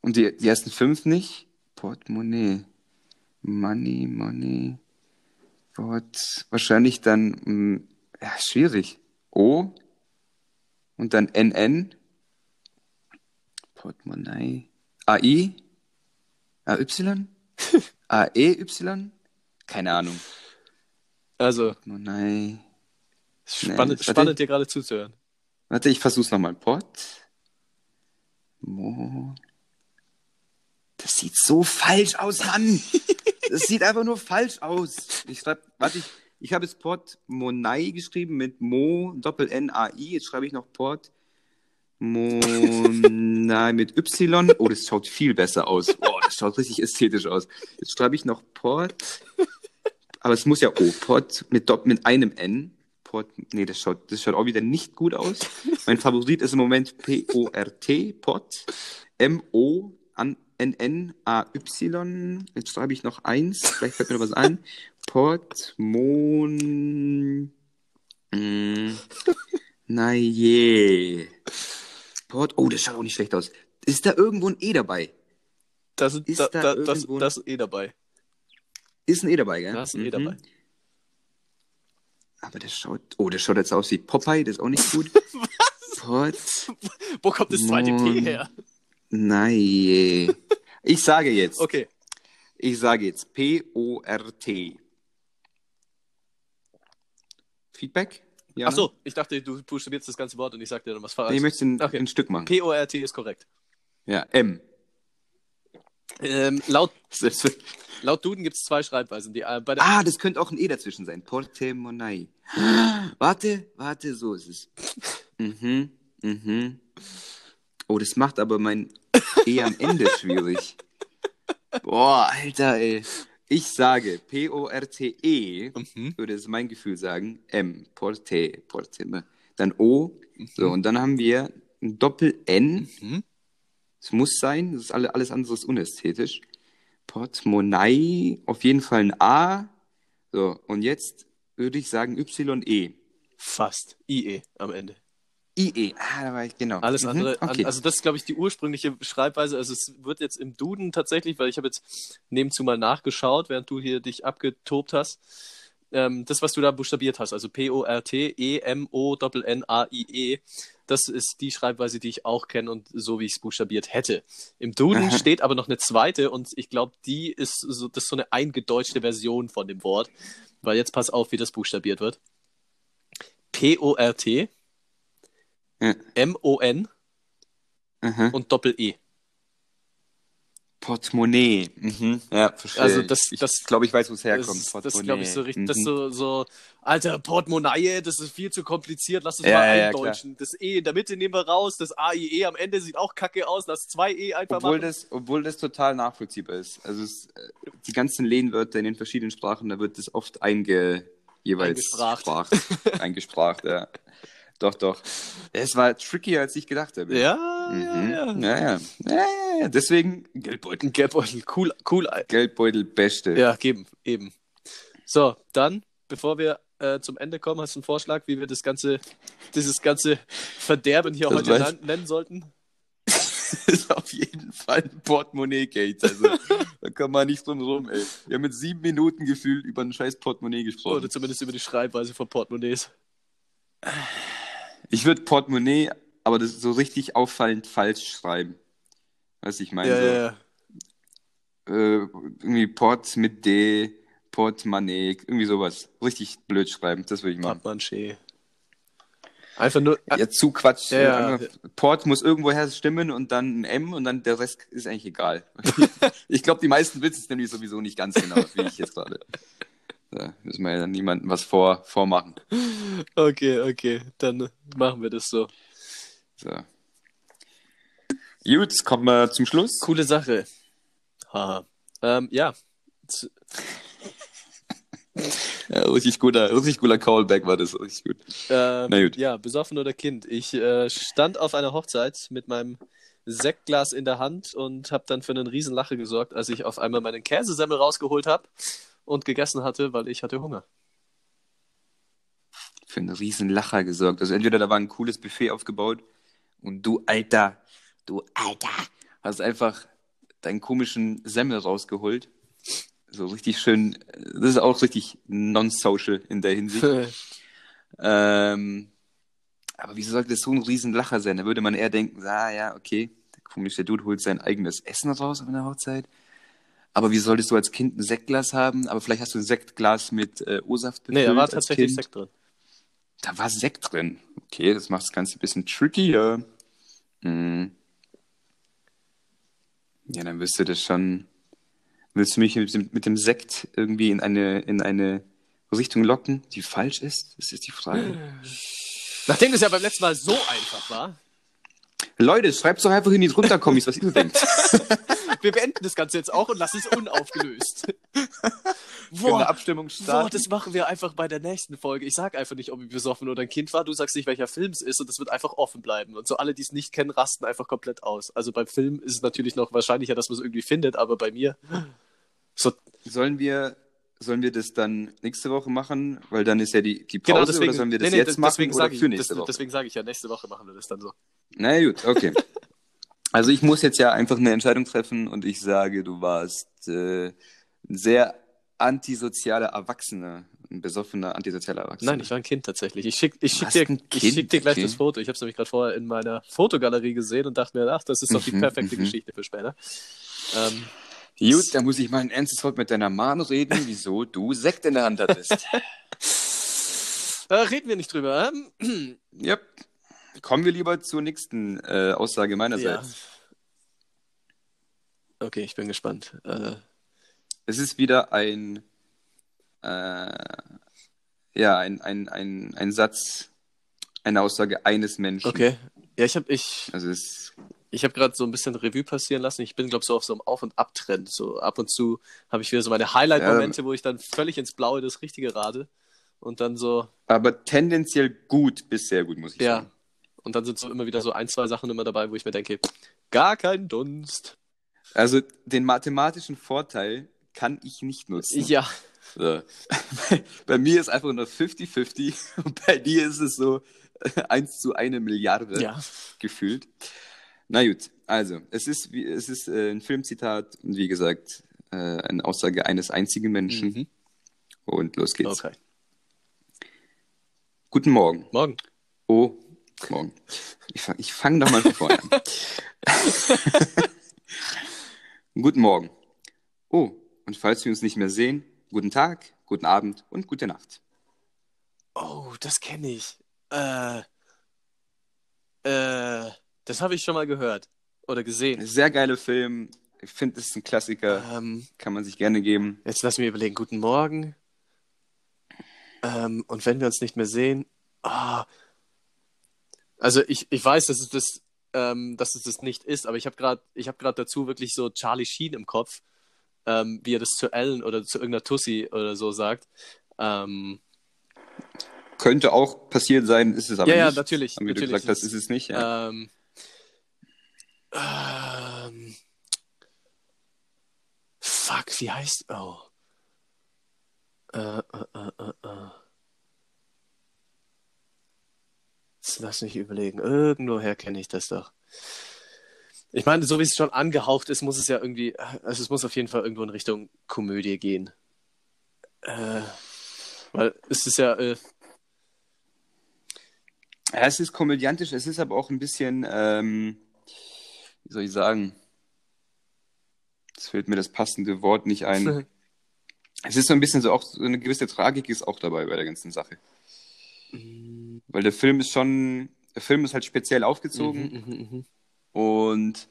Und die, die ersten fünf nicht. Portemonnaie. Money, Money. Port. Wahrscheinlich dann, mh, ja, schwierig. O. Und dann NN. Portemonnaie. AI? AY? AEY? Keine Ahnung. Also, Portemonnaie. spannend, warte. spannend dir gerade zuzuhören. Warte, ich versuch's nochmal. Port. Mo. Das sieht so falsch aus, Mann. Das sieht einfach nur falsch aus. Ich schreib, warte, ich, ich habe jetzt Port Monai geschrieben mit Mo, Doppel-N-A-I. Jetzt schreibe ich noch Port Monai mit Y. Oh, das schaut viel besser aus. Oh, das schaut richtig ästhetisch aus. Jetzt schreibe ich noch Port. Aber es muss ja O. Port mit, Dopp- mit einem N. Port, nee, das schaut, das schaut auch wieder nicht gut aus. Mein Favorit ist im Moment P-O-R-T, Pot. M-O-N-N-A-Y. Jetzt schreibe ich noch eins, vielleicht fällt mir noch was ein. Port, Mon. Mm, na je. Port, oh, das schaut auch nicht schlecht aus. Ist da irgendwo ein E dabei? Das, ist, Ist da, da da, das, irgendwo- das ist eh dabei. Ist ein E dabei, gell? Da ist ein E Mhm. dabei. Aber das schaut, oh, das schaut jetzt aus wie Popeye, das ist auch nicht gut. Port. Wo kommt das zweite P her? Nein. Ich sage jetzt. Okay. Ich sage jetzt P-O-R-T. Feedback? Ja. Ach so, ich dachte, du buchstabierst das ganze Wort und ich sag dir dann was falsch. Nee, ich möchte ein, Okay. ein Stück machen. P-O-R-T ist korrekt. ja, M. Ähm, laut, laut Duden gibt es zwei Schreibweisen. Die, äh, Ah, das könnte auch ein E dazwischen sein. Portemonnaie. Warte, warte, so ist es. Mhm, mhm. Oh, das macht aber mein E am Ende schwierig. Boah, Alter, ey. Ich sage P-O-R-T-E, Mhm. würde es mein Gefühl sagen. M, Porte, Porte. Dann O. So, und dann haben wir ein Doppel-N. Mhm. Es muss sein, das ist alle, alles andere ist unästhetisch. Portemonnaie, auf jeden Fall ein A. So, und jetzt würde ich sagen YE. Fast. IE am Ende. IE, ah, da war ich, genau. Alles Mhm, andere, Okay. an, also das ist, glaube ich, die ursprüngliche Schreibweise. Also es wird jetzt im Duden tatsächlich, weil ich habe jetzt nebenzu mal nachgeschaut, während du hier dich abgetobt hast. Ähm, das, was du da buchstabiert hast, also P-O-R-T-E-M-O-N-N-A-I-E, das ist die Schreibweise, die ich auch kenne und so, wie ich es buchstabiert hätte. Im Duden Aha. steht aber noch eine zweite und ich glaube, die ist so, das ist so eine eingedeutschte Version von dem Wort, weil jetzt pass auf, wie das buchstabiert wird. P-O-R-T, Ja. M-O-N Aha. und Doppel-E. Portemonnaie. Mhm. Ja, verstehe. Also das- ich das- glaube, ich weiß, wo es Das, herkommt. ist- das glaube ich so richtig, das Mhm. so, so, alter, Portemonnaie, das ist viel zu kompliziert, lass uns Ja, mal ja, ja, eindeutschen. das E in der Mitte nehmen wir raus, das AIE am Ende sieht auch kacke aus, lass zwei E einfach Obwohl machen. das, obwohl das total nachvollziehbar ist. Also es, äh, die ganzen Lehnwörter in den verschiedenen Sprachen, da wird das oft einge, jeweils Eingespracht. Spracht. eingespracht, ja. Doch, doch. Es war trickier, als ich gedacht habe. Ja, Mhm. ja, ja. ja, ja. ja. Deswegen Geldbeutel. Geldbeutel, cool, cool. Geldbeutel, beste. Ja, geben, eben. So, dann, bevor wir äh, zum Ende kommen, hast du einen Vorschlag, wie wir das ganze, dieses ganze Verderben hier Das heute weiß- nennen sollten? Das ist auf jeden Fall ein Portemonnaie-Gate. Also, da kann man nicht drum rum, ey. Wir haben mit sieben Minuten gefühlt über ein scheiß Portemonnaie gesprochen. Oder zumindest über die Schreibweise von Portemonnaies. Ich würde Portemonnaie, aber das so richtig auffallend falsch schreiben. Was ich meine, Ja, so, ja, ja. Äh, irgendwie Port mit D, Portemonnaie, irgendwie sowas. Richtig blöd schreiben, das würde ich machen. Pappmanché. Einfach nur. Ja, zu Quatsch. Ja, ja. Port muss irgendwoher stimmen und dann ein M und dann der Rest ist eigentlich egal. ich glaube, die meisten wissen es nämlich sowieso nicht ganz genau, wie ich jetzt gerade. Da müssen wir ja dann niemandem was vor, vormachen. Okay, okay. Dann machen wir das so. So. Gut, kommen wir zum Schluss. Coole Sache. Haha. Ähm, ja. Ja, richtig guter, richtig guter Callback war das, richtig gut. Ähm, Na gut. Ja, besoffen oder Kind. Ich äh, stand auf einer Hochzeit mit meinem Sektglas in der Hand und habe dann für einen riesen Lache gesorgt, als ich auf einmal meinen Käsesemmel rausgeholt habe und gegessen hatte, weil ich hatte Hunger. Für einen riesen Lacher gesorgt. Also entweder da war ein cooles Buffet aufgebaut und du Alter, du Alter, hast einfach deinen komischen Semmel rausgeholt. So richtig schön, das ist auch richtig non-social in der Hinsicht. ähm, aber wieso sollte das so ein riesen Lacher sein? Da würde man eher denken, ah ja, okay, der komische Dude holt sein eigenes Essen raus auf einer Hochzeit. Aber wie solltest du als Kind ein Sektglas haben? Aber vielleicht hast du ein Sektglas mit äh, O-Saft nee, da war tatsächlich Kind. Sekt drin. Da war Sekt drin. Okay, das macht das Ganze ein bisschen trickier. Hm. Ja, dann wirst du das schon. Willst du mich mit dem, mit dem Sekt irgendwie in eine, in eine Richtung locken, die falsch ist? Das ist die Frage. Nachdem das ja beim letzten Mal so einfach war, Leute, schreibt's doch einfach in die drunter was ihr denkt. wir beenden das Ganze jetzt auch und lassen es unaufgelöst. Für eine Abstimmung starten. das machen wir einfach bei der nächsten Folge. Ich sag einfach nicht, ob ich besoffen oder ein Kind war. Du sagst nicht, welcher Film es ist und das wird einfach offen bleiben. Und so alle, die es nicht kennen, rasten einfach komplett aus. Also beim Film ist es natürlich noch wahrscheinlicher, dass man es irgendwie findet, aber bei mir so Sollen wir, sollen wir das dann nächste Woche machen? Weil dann ist ja die, die Pause, genau deswegen. oder sollen wir das nee, nee, jetzt machen deswegen oder ich, für nächste das, Woche? deswegen sage ich ja, nächste Woche machen wir das dann so. Na gut, okay. Also ich muss jetzt ja einfach eine Entscheidung treffen und ich sage, du warst äh, ein sehr antisozialer Erwachsener, ein besoffener antisozialer Erwachsener. Nein, ich war ein Kind tatsächlich. Ich schick, ich schick, dir, ich schick dir gleich okay. das Foto. Ich habe es nämlich gerade vorher in meiner Fotogalerie gesehen und dachte mir, ach, das ist doch die Mhm, perfekte mhm. Geschichte für später. Ähm, Gut, dann muss ich mal ein ernstes Wort mit deiner Mom reden, wieso du Sekt in der Hand hattest. äh, reden wir nicht drüber. Ähm, yep. Kommen wir lieber zur nächsten äh, Aussage ja. meinerseits. Okay, ich bin gespannt. Äh, Es ist wieder ein, äh, ja, ein, ein, ein, ein Satz, eine Aussage eines Menschen. okay. Ja, ich habe ich, Also es ich hab gerade so ein bisschen Revue passieren lassen. Ich bin, glaube ich, so auf so einem Auf- und Abtrend. So ab und zu habe ich wieder so meine Highlight-Momente, wo ich dann völlig ins Blaue das Richtige rate. Und dann so, aber tendenziell gut bis sehr gut, muss ich ja. sagen. Und dann sind so immer wieder so ein, zwei Sachen immer dabei, wo ich mir denke, gar kein Dunst. Also den mathematischen Vorteil kann ich nicht nutzen. Ja, So. bei mir ist einfach nur 50-50 und bei dir ist es so 1 zu 1 Milliarde ja. gefühlt. Na gut, also es ist, wie, es ist äh, ein Filmzitat und wie gesagt äh, eine Aussage eines einzigen Menschen. Mhm. Und los geht's. Okay. Guten Morgen. Morgen. Oh, morgen. Ich fange fang doch mal von vorne an. guten Morgen. Oh, und falls wir uns nicht mehr sehen, guten Tag, guten Abend und gute Nacht. Oh, das kenne ich. Äh, äh, das habe ich schon mal gehört oder gesehen. Sehr geiler Film. Ich finde, es ist ein Klassiker. Ähm, Kann man sich gerne geben. jetzt lass mich überlegen. Guten Morgen. Ähm, und wenn wir uns nicht mehr sehen. Ah. Also ich, ich weiß, dass es das, ähm, dass es das nicht ist, aber ich habe gerade, ich habe gerade dazu wirklich so Charlie Sheen im Kopf, ähm, wie er das zu Ellen oder zu irgendeiner Tussi oder so sagt. Ähm, Könnte auch passiert sein, ist es aber ja, ja, nicht. natürlich. Und wie du natürlich gesagt hast, ist es nicht. Ja. Ähm, ähm, fuck, wie heißt. Oh. Äh, äh, äh, äh, äh. Jetzt Lass mich überlegen. Irgendwoher kenne ich das doch. Ich meine, so wie es schon angehaucht ist, muss es ja irgendwie. Also, es muss auf jeden Fall irgendwo in Richtung Komödie gehen. Äh, weil es ist ja. Äh, ja, es ist komödiantisch, es ist aber auch ein bisschen, ähm, wie soll ich sagen, es fällt mir das passende Wort nicht ein. Es ist so ein bisschen so auch so eine gewisse Tragik ist auch dabei bei der ganzen Sache. Mhm, Weil der Film ist schon, der Film ist halt speziell aufgezogen mhm, mhm. und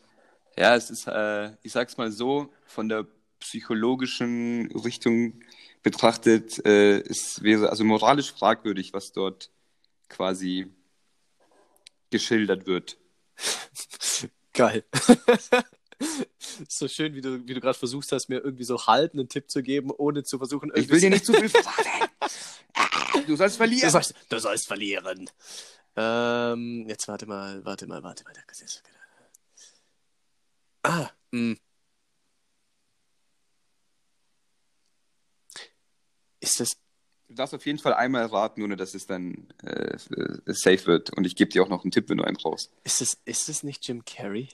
ja, es ist, äh, ich sag's mal so, von der psychologischen Richtung betrachtet, äh, es wäre also moralisch fragwürdig, was dort quasi geschildert wird. Geil. so schön, wie du, wie du gerade versucht hast, mir irgendwie so halb einen Tipp zu geben, ohne zu versuchen, Ich will dir nicht zu viel verraten. Du sollst Du verlieren. sollst, du sollst verlieren. Ähm, jetzt warte mal, warte mal, warte mal. Ah, mh. Ist das. Du darfst auf jeden Fall einmal raten, ohne dass es dann äh, safe wird. Und ich gebe dir auch noch einen Tipp, wenn du einen brauchst. Ist das, ist das nicht Jim Carrey?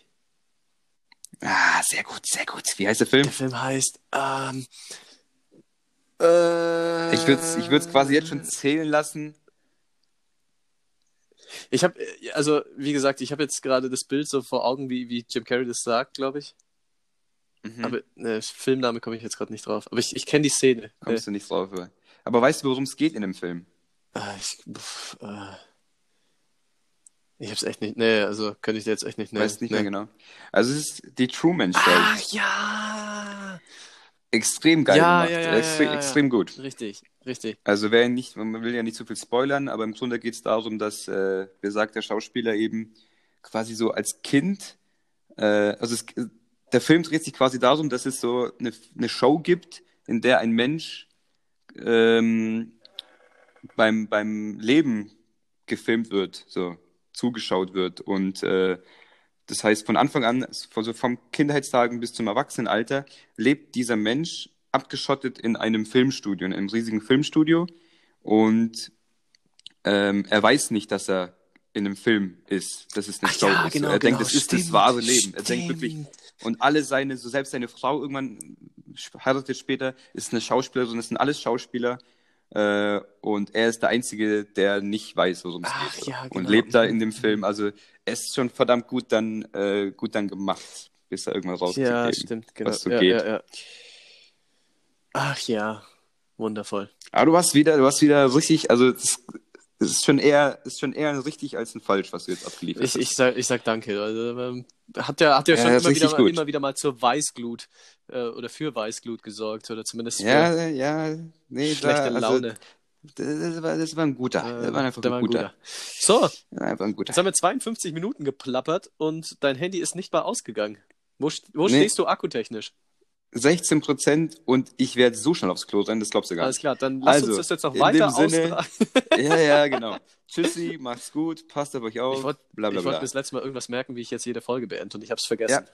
Ah, sehr gut, sehr gut. Wie heißt der Film? Der Film heißt. Ähm, äh, Ich würde es ich würd's quasi jetzt schon zählen lassen. Ich habe, also wie gesagt, ich habe jetzt gerade das Bild so vor Augen, wie, wie Jim Carrey das sagt, glaube ich. Mhm. Aber ne, Filmname komme ich jetzt gerade nicht drauf. Aber ich, ich kenne die Szene. Kommst du nicht drauf. aber- Aber weißt du, worum es geht in dem Film? Äh, äh, ich pff, äh, ich hab's echt nicht. Nee, also könnte ich dir jetzt echt nicht. Nee, weißt nicht nee. mehr genau. Also es ist die Truman Show. Ach ja! Extrem geil Ja, gemacht. ja, ja, extrem, extrem gut. Richtig, richtig. Also wer nicht, man will ja nicht zu viel spoilern, aber im Grunde geht es darum, dass äh, besagter Schauspieler eben quasi so als Kind, äh, also es, der Film dreht sich quasi darum, dass es so eine, eine Show gibt, in der ein Mensch ähm, beim, beim Leben gefilmt wird, so zugeschaut wird und äh, das heißt, von Anfang an, von so vom Kindheitstagen bis zum Erwachsenenalter, lebt dieser Mensch abgeschottet in einem Filmstudio, in einem riesigen Filmstudio. Und ähm, er weiß nicht, dass er in einem Film ist, dass es eine Ach Show ja, ist. genau, er denkt, genau, es ist das stimmt, wahre Leben. Er denkt wirklich, stimmt. und alle seine, so selbst seine Frau irgendwann heiratet später, ist eine Schauspielerin, es sind alles Schauspieler. Äh, und er ist der Einzige, der nicht weiß, worum es Ach geht. ja, Und genau. lebt da in dem Film. Also es ist schon verdammt gut dann, äh, gut dann gemacht, bis er irgendwann rauskriegt. Ja, stimmt, genau. Was so ja, geht. ja. Ach ja, wundervoll. Aber du hast wieder, du hast wieder richtig, also es es ist schon eher, ist schon eher ein richtig als ein falsch, was du jetzt abgeliefert Ich, hast. ich, sag, ich sag danke. Also, ähm, hat ja, hat ja Ja, schon das immer, wieder mal, immer wieder mal zur Weißglut äh, oder für Weißglut gesorgt oder zumindest für ja, ja, nee, schlechte da, also, Laune. Das, das, war, das war ein guter. Äh, das war einfach der ein war guter. So, Das war einfach ein guter. jetzt haben wir 52 Minuten geplappert und dein Handy ist nicht mal ausgegangen. Wo, wo Nee. stehst du akkutechnisch? 16 Prozent und ich werde so schnell aufs Klo rennen, das glaubst du gar Alles nicht. klar, dann lass Also, uns das jetzt noch weiter Sinne- austragen. Ja, ja, genau. Tschüssi, macht's gut, passt auf euch auf, Ich wollte wollt bis letztes Mal irgendwas merken, wie ich jetzt jede Folge beende und ich habe es vergessen.